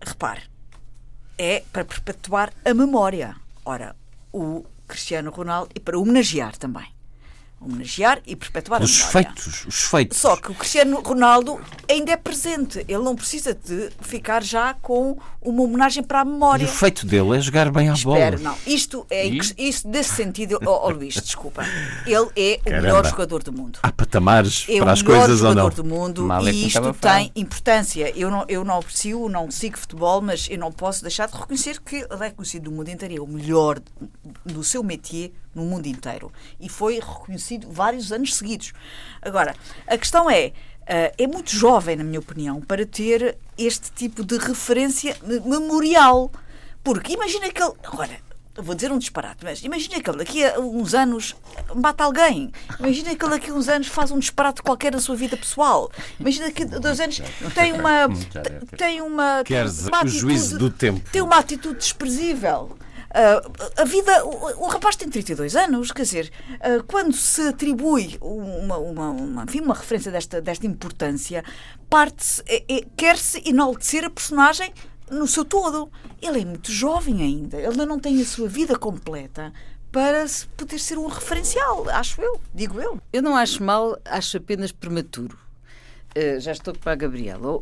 repare, é para perpetuar a memória. Ora, o Cristiano Ronaldo e para homenagear também homenagear e perpetuar os a feitos, os feitos. Só que o Cristiano Ronaldo ainda é presente. Ele não precisa de ficar já com uma homenagem para a memória. E o feito dele é jogar bem à Espera, bola. não. Isto é isso desse sentido, oh, oh, Luís, desculpa. Ele é Caramba. o melhor jogador do mundo. Há patamares é para as coisas ou não? É o melhor jogador do mundo Mal é e isto tem importância. Eu não, eu não aprecio, não sigo futebol, mas eu não posso deixar de reconhecer que ele é conhecido no mundo inteiro. É o melhor do seu métier no mundo inteiro. E foi reconhecido vários anos seguidos. Agora, a questão é. Uh, é muito jovem, na minha opinião, para ter este tipo de referência memorial. Porque imagina que ele. Agora, vou dizer um disparate, mas imagina que ele daqui a uns anos mata alguém. Imagina que ele daqui a uns anos faz um disparate qualquer na sua vida pessoal. Imagina que a dois anos tem uma. Tem uma. Queres uma o juízo do tempo. Tem uma atitude desprezível. Uh, a vida. O, o, rapaz tem 32 anos, quer dizer, uh, quando se atribui uma, uma, uma, enfim, uma referência desta, desta importância, parte-se, é, é, quer-se enaltecer a personagem no seu todo. Ele é muito jovem ainda, ele ainda não tem a sua vida completa para poder ser um referencial, acho eu, digo eu. Eu não acho mal, acho apenas prematuro. Uh, já estou para a Gabriela.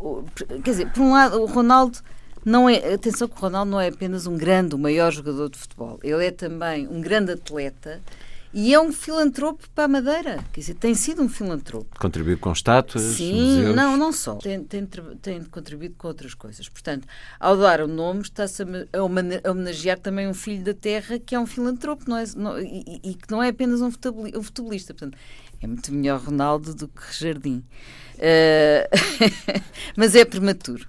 quer dizer, por um lado, o Ronaldo não é, atenção que o Ronaldo não é apenas um grande, o maior jogador de futebol. Ele é também um grande atleta e é um filantropo para a Madeira. Quer dizer, tem sido um filantropo. Contribuiu com estátuas, Sim, museus. não, não só. Tem, tem, tem, contribuído com outras coisas. Portanto, ao dar o nome, está-se a homenagear também um filho da terra que é um filantropo não é, não, e, e, que não é apenas um futebolista. Portanto, é muito melhor Ronaldo do que Jardim. Uh, mas é prematuro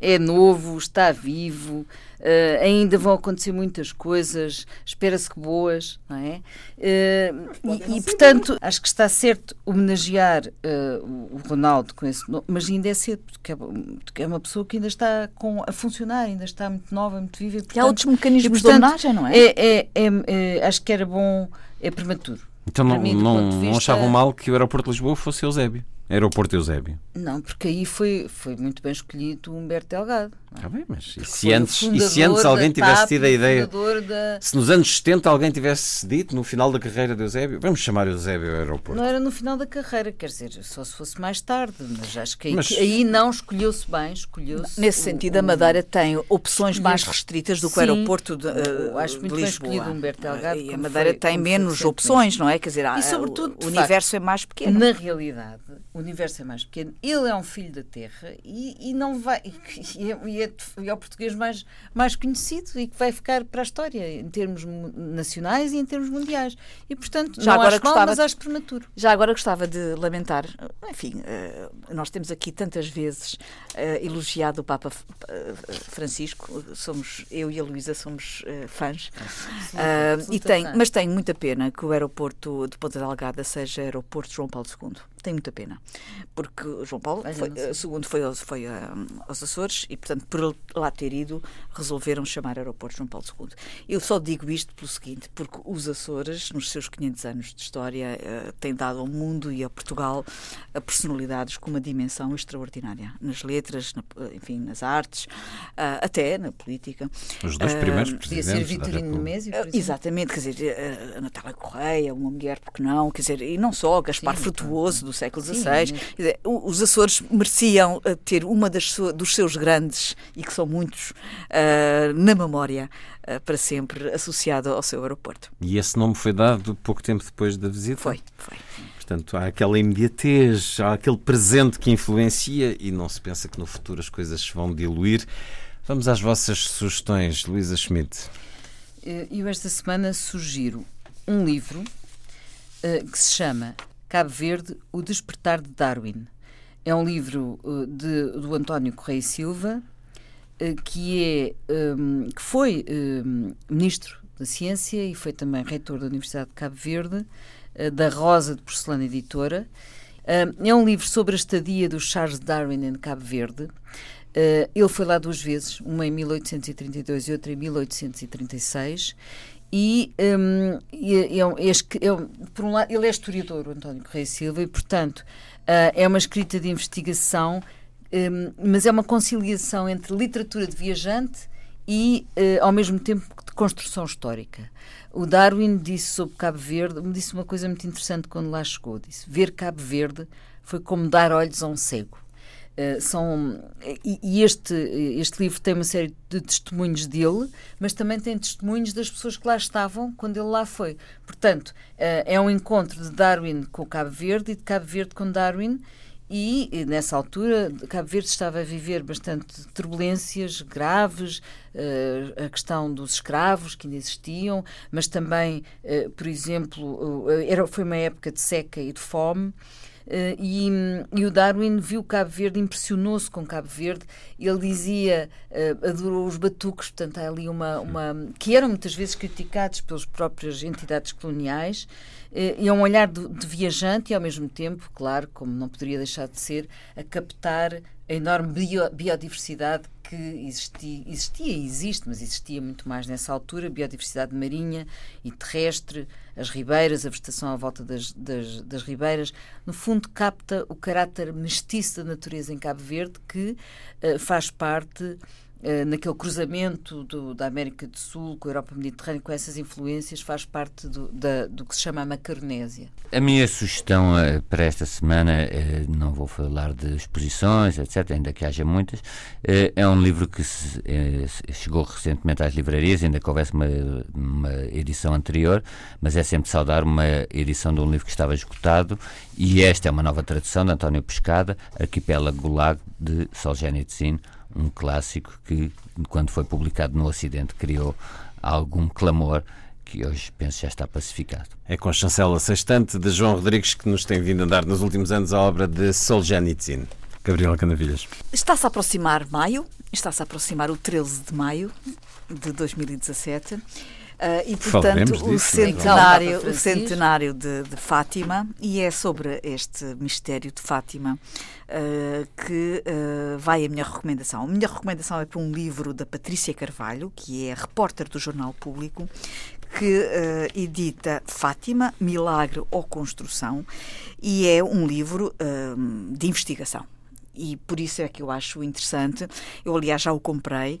é novo, está vivo, uh, ainda vão acontecer muitas coisas, espera-se que boas, não é? Uh, e, e, portanto, acho que está certo homenagear uh, o Ronaldo com esse nome, mas ainda é cedo, porque é, porque é, uma pessoa que ainda está com, a funcionar, ainda está muito nova, muito viva. E, portanto, há outros mecanismos e, portanto, de homenagem, não é? É, é, é? é, acho que era bom, é prematuro. Então não, mim, não, vista... não achavam mal que o aeroporto de Lisboa fosse Eusébio? Aeroporto Eusébio. Não, porque aí foi, foi muito bem escolhido o Humberto Delgado. Ah, bem, mas e se, antes, e se antes alguém tivesse tido a ideia. Da... Se nos anos 70 alguém tivesse dito, no final da carreira de Eusébio, vamos chamar Eusébio ao aeroporto. Não era no final da carreira, quer dizer, só se fosse mais tarde, mas acho que aí, mas... aí não escolheu-se bem, escolheu-se. Nesse o, sentido, o... a Madeira tem opções mais restritas do que o aeroporto de, uh, acho muito de bem escolhido o Humberto Delgado. E a Madeira foi, tem menos opções, não é? Quer dizer, e, sobretudo, o, o universo facto, é mais pequeno. Na realidade, o o universo é mais pequeno, ele é um filho da Terra e, e não vai e é, e, é, e é o português mais, mais conhecido e que vai ficar para a história em termos nacionais e em termos mundiais. E portanto, já não agora acho gostava, mal, mas acho prematuro. Já agora gostava de lamentar, enfim, eh, nós temos aqui tantas vezes eh, elogiado o Papa eh, Francisco, somos eu e a Luísa somos fãs. Sim, uh, e tem, mas tem muita pena que o aeroporto de Ponta Delgada seja aeroporto João Paulo II tem muita pena. Porque João Paulo foi, II foi, foi um, aos Açores e, portanto, por lá ter ido, resolveram chamar aeroporto João Paulo II. Eu só digo isto pelo seguinte, porque os Açores, nos seus 500 anos de história, uh, têm dado ao mundo e a Portugal a personalidades com uma dimensão extraordinária. Nas letras, na, enfim, nas artes, uh, até na política. Os dois primeiros uh, presidentes ser Vitorino Nemésio, Exatamente, quer dizer, a Natália Correia, uma mulher, porque não, quer dizer, e não só, Gaspar Sim, Frutuoso, do século XVI. os Açores mereciam eh, ter uma das dos seus grandes, e que são muitos, uh, na memória uh, para sempre, associado ao seu aeroporto. E esse nome foi dado pouco tempo depois da visita? Foi, foi. Portanto, há aquela imediatez, há aquele presente que influencia e não se pensa que no futuro as coisas se vão diluir. Vamos às vossas sugestões, Luísa Schmidt. Eu esta semana sugiro um livro uh, que se chama Cabo Verde, O Despertar de Darwin. É um livro uh, de, do António Correia Silva, uh, que, é, um, que foi um, ministro da Ciência e foi também reitor da Universidade de Cabo Verde, uh, da Rosa de Porcelana Editora. é um livro sobre a estadia do Charles Darwin em Cabo Verde. ele foi lá duas vezes, uma em 1832 e outra em 1836, e, um, e, por um lado, ele é historiador, o António Correia Silva, e, portanto, uh, é uma escrita de investigação, um, mas é uma conciliação entre literatura de viajante e, uh, ao mesmo tempo, de construção histórica. O Darwin disse sobre Cabo Verde, me disse uma coisa muito interessante quando lá chegou. Disse: ver Cabo Verde foi como dar olhos a um cego. Eh, são, e, e, este, este livro tem uma série de testemunhos dele, mas também tem testemunhos das pessoas que lá estavam quando ele lá foi. Portanto, uh, é um encontro de Darwin com Cabo Verde e de Cabo Verde com Darwin. E, nessa altura, Cabo Verde estava a viver bastante turbulências graves, uh, a questão dos escravos que ainda existiam, mas também, por exemplo, era, foi uma época de seca e de fome. Uh, e, e, o Darwin viu Cabo Verde, impressionou-se com Cabo Verde. Ele dizia, uh, adorou os batucos, portanto, há ali uma, uma. que eram muitas vezes criticados pelas próprias entidades coloniais. Uh, e é um olhar de, viajante e, ao mesmo tempo, claro, como não poderia deixar de ser, a captar a enorme bio, biodiversidade que existia, existia e existe, mas existia muito mais nessa altura, biodiversidade marinha e terrestre, as ribeiras, a vegetação à volta das, das, das ribeiras, no fundo capta o caráter mestiço da natureza em Cabo Verde, que uh, faz parte naquele cruzamento do, da América do Sul com a Europa Mediterrânea, com essas influências, faz parte do, da, do que se chama a Macaronésia. A minha sugestão uh, para esta semana, uh, não vou falar de exposições, etc., ainda que haja muitas, é um livro que se, chegou recentemente às livrarias, ainda que houvesse uma, uma edição anterior, mas é sempre saudar uma edição de um livro que estava esgotado, e esta é uma nova tradução de António Pescada, Arquipélago Gulag, de Solzhenitsyn, um clássico que, quando foi publicado no Ocidente, criou algum clamor que hoje penso já está pacificado. É com a chancela sextante de João Rodrigues que nos tem vindo a dar nos últimos anos a obra de Solzhenitsyn. Gabriela Canavilhas. Está-se a aproximar maio, está-se a aproximar o 13 de maio de 2017. Uh, e, portanto, disso, o centenário, o centenário de, de, Fátima, e é sobre este mistério de Fátima uh, que uh, vai a minha recomendação. A minha recomendação é para um livro da Patrícia Carvalho, que é repórter do Jornal Público, que edita Fátima, Milagre ou Construção, e é um livro de investigação. E por isso é que eu acho interessante. Eu, aliás, já o comprei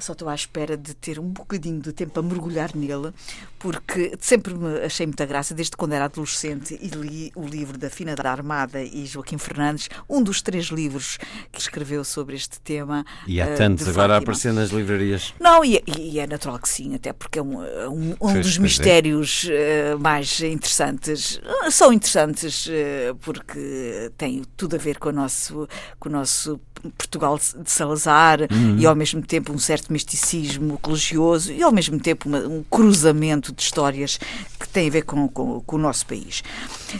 Só estou à espera de ter um bocadinho de tempo a mergulhar nele, porque sempre me achei muita graça, desde quando era adolescente e li o livro da Fina da Armada e Joaquim Fernandes, um dos três livros que escreveu sobre este tema. E há uh, tantos agora a aparecer nas livrarias. Não, e, e, é natural que sim, até porque é um, é um, um dos é. mistérios uh, mais interessantes. São interessantes uh, porque têm tudo a ver com o nosso, com o nosso Portugal de Salazar uhum. e ao mesmo tempo um certo misticismo religioso e ao mesmo tempo uma, um cruzamento de histórias que tem a ver com, com, com o nosso país.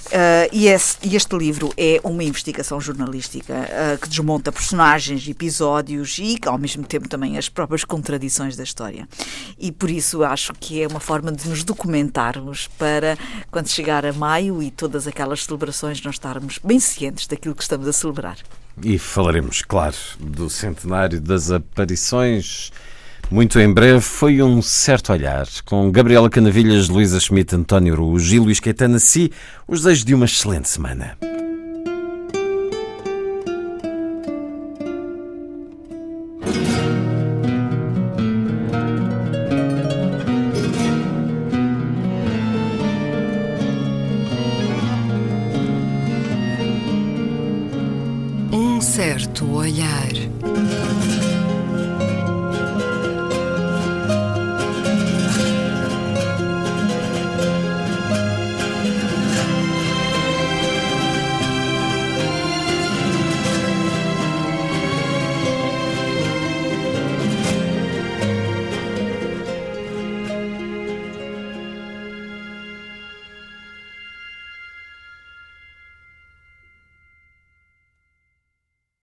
Uh, e, esse, e, este livro é uma investigação jornalística uh, que desmonta personagens, episódios e ao mesmo tempo também as próprias contradições da história. E por isso acho que é uma forma de nos documentarmos para quando chegar a maio e todas aquelas celebrações nós estarmos bem cientes daquilo que estamos a celebrar. E falaremos, claro, do centenário das aparições. Muito em breve foi um certo olhar, com Gabriela Canavilhas, Luísa Schmidt, António Araújo e Luís Caetano, si, os desejos de uma excelente semana.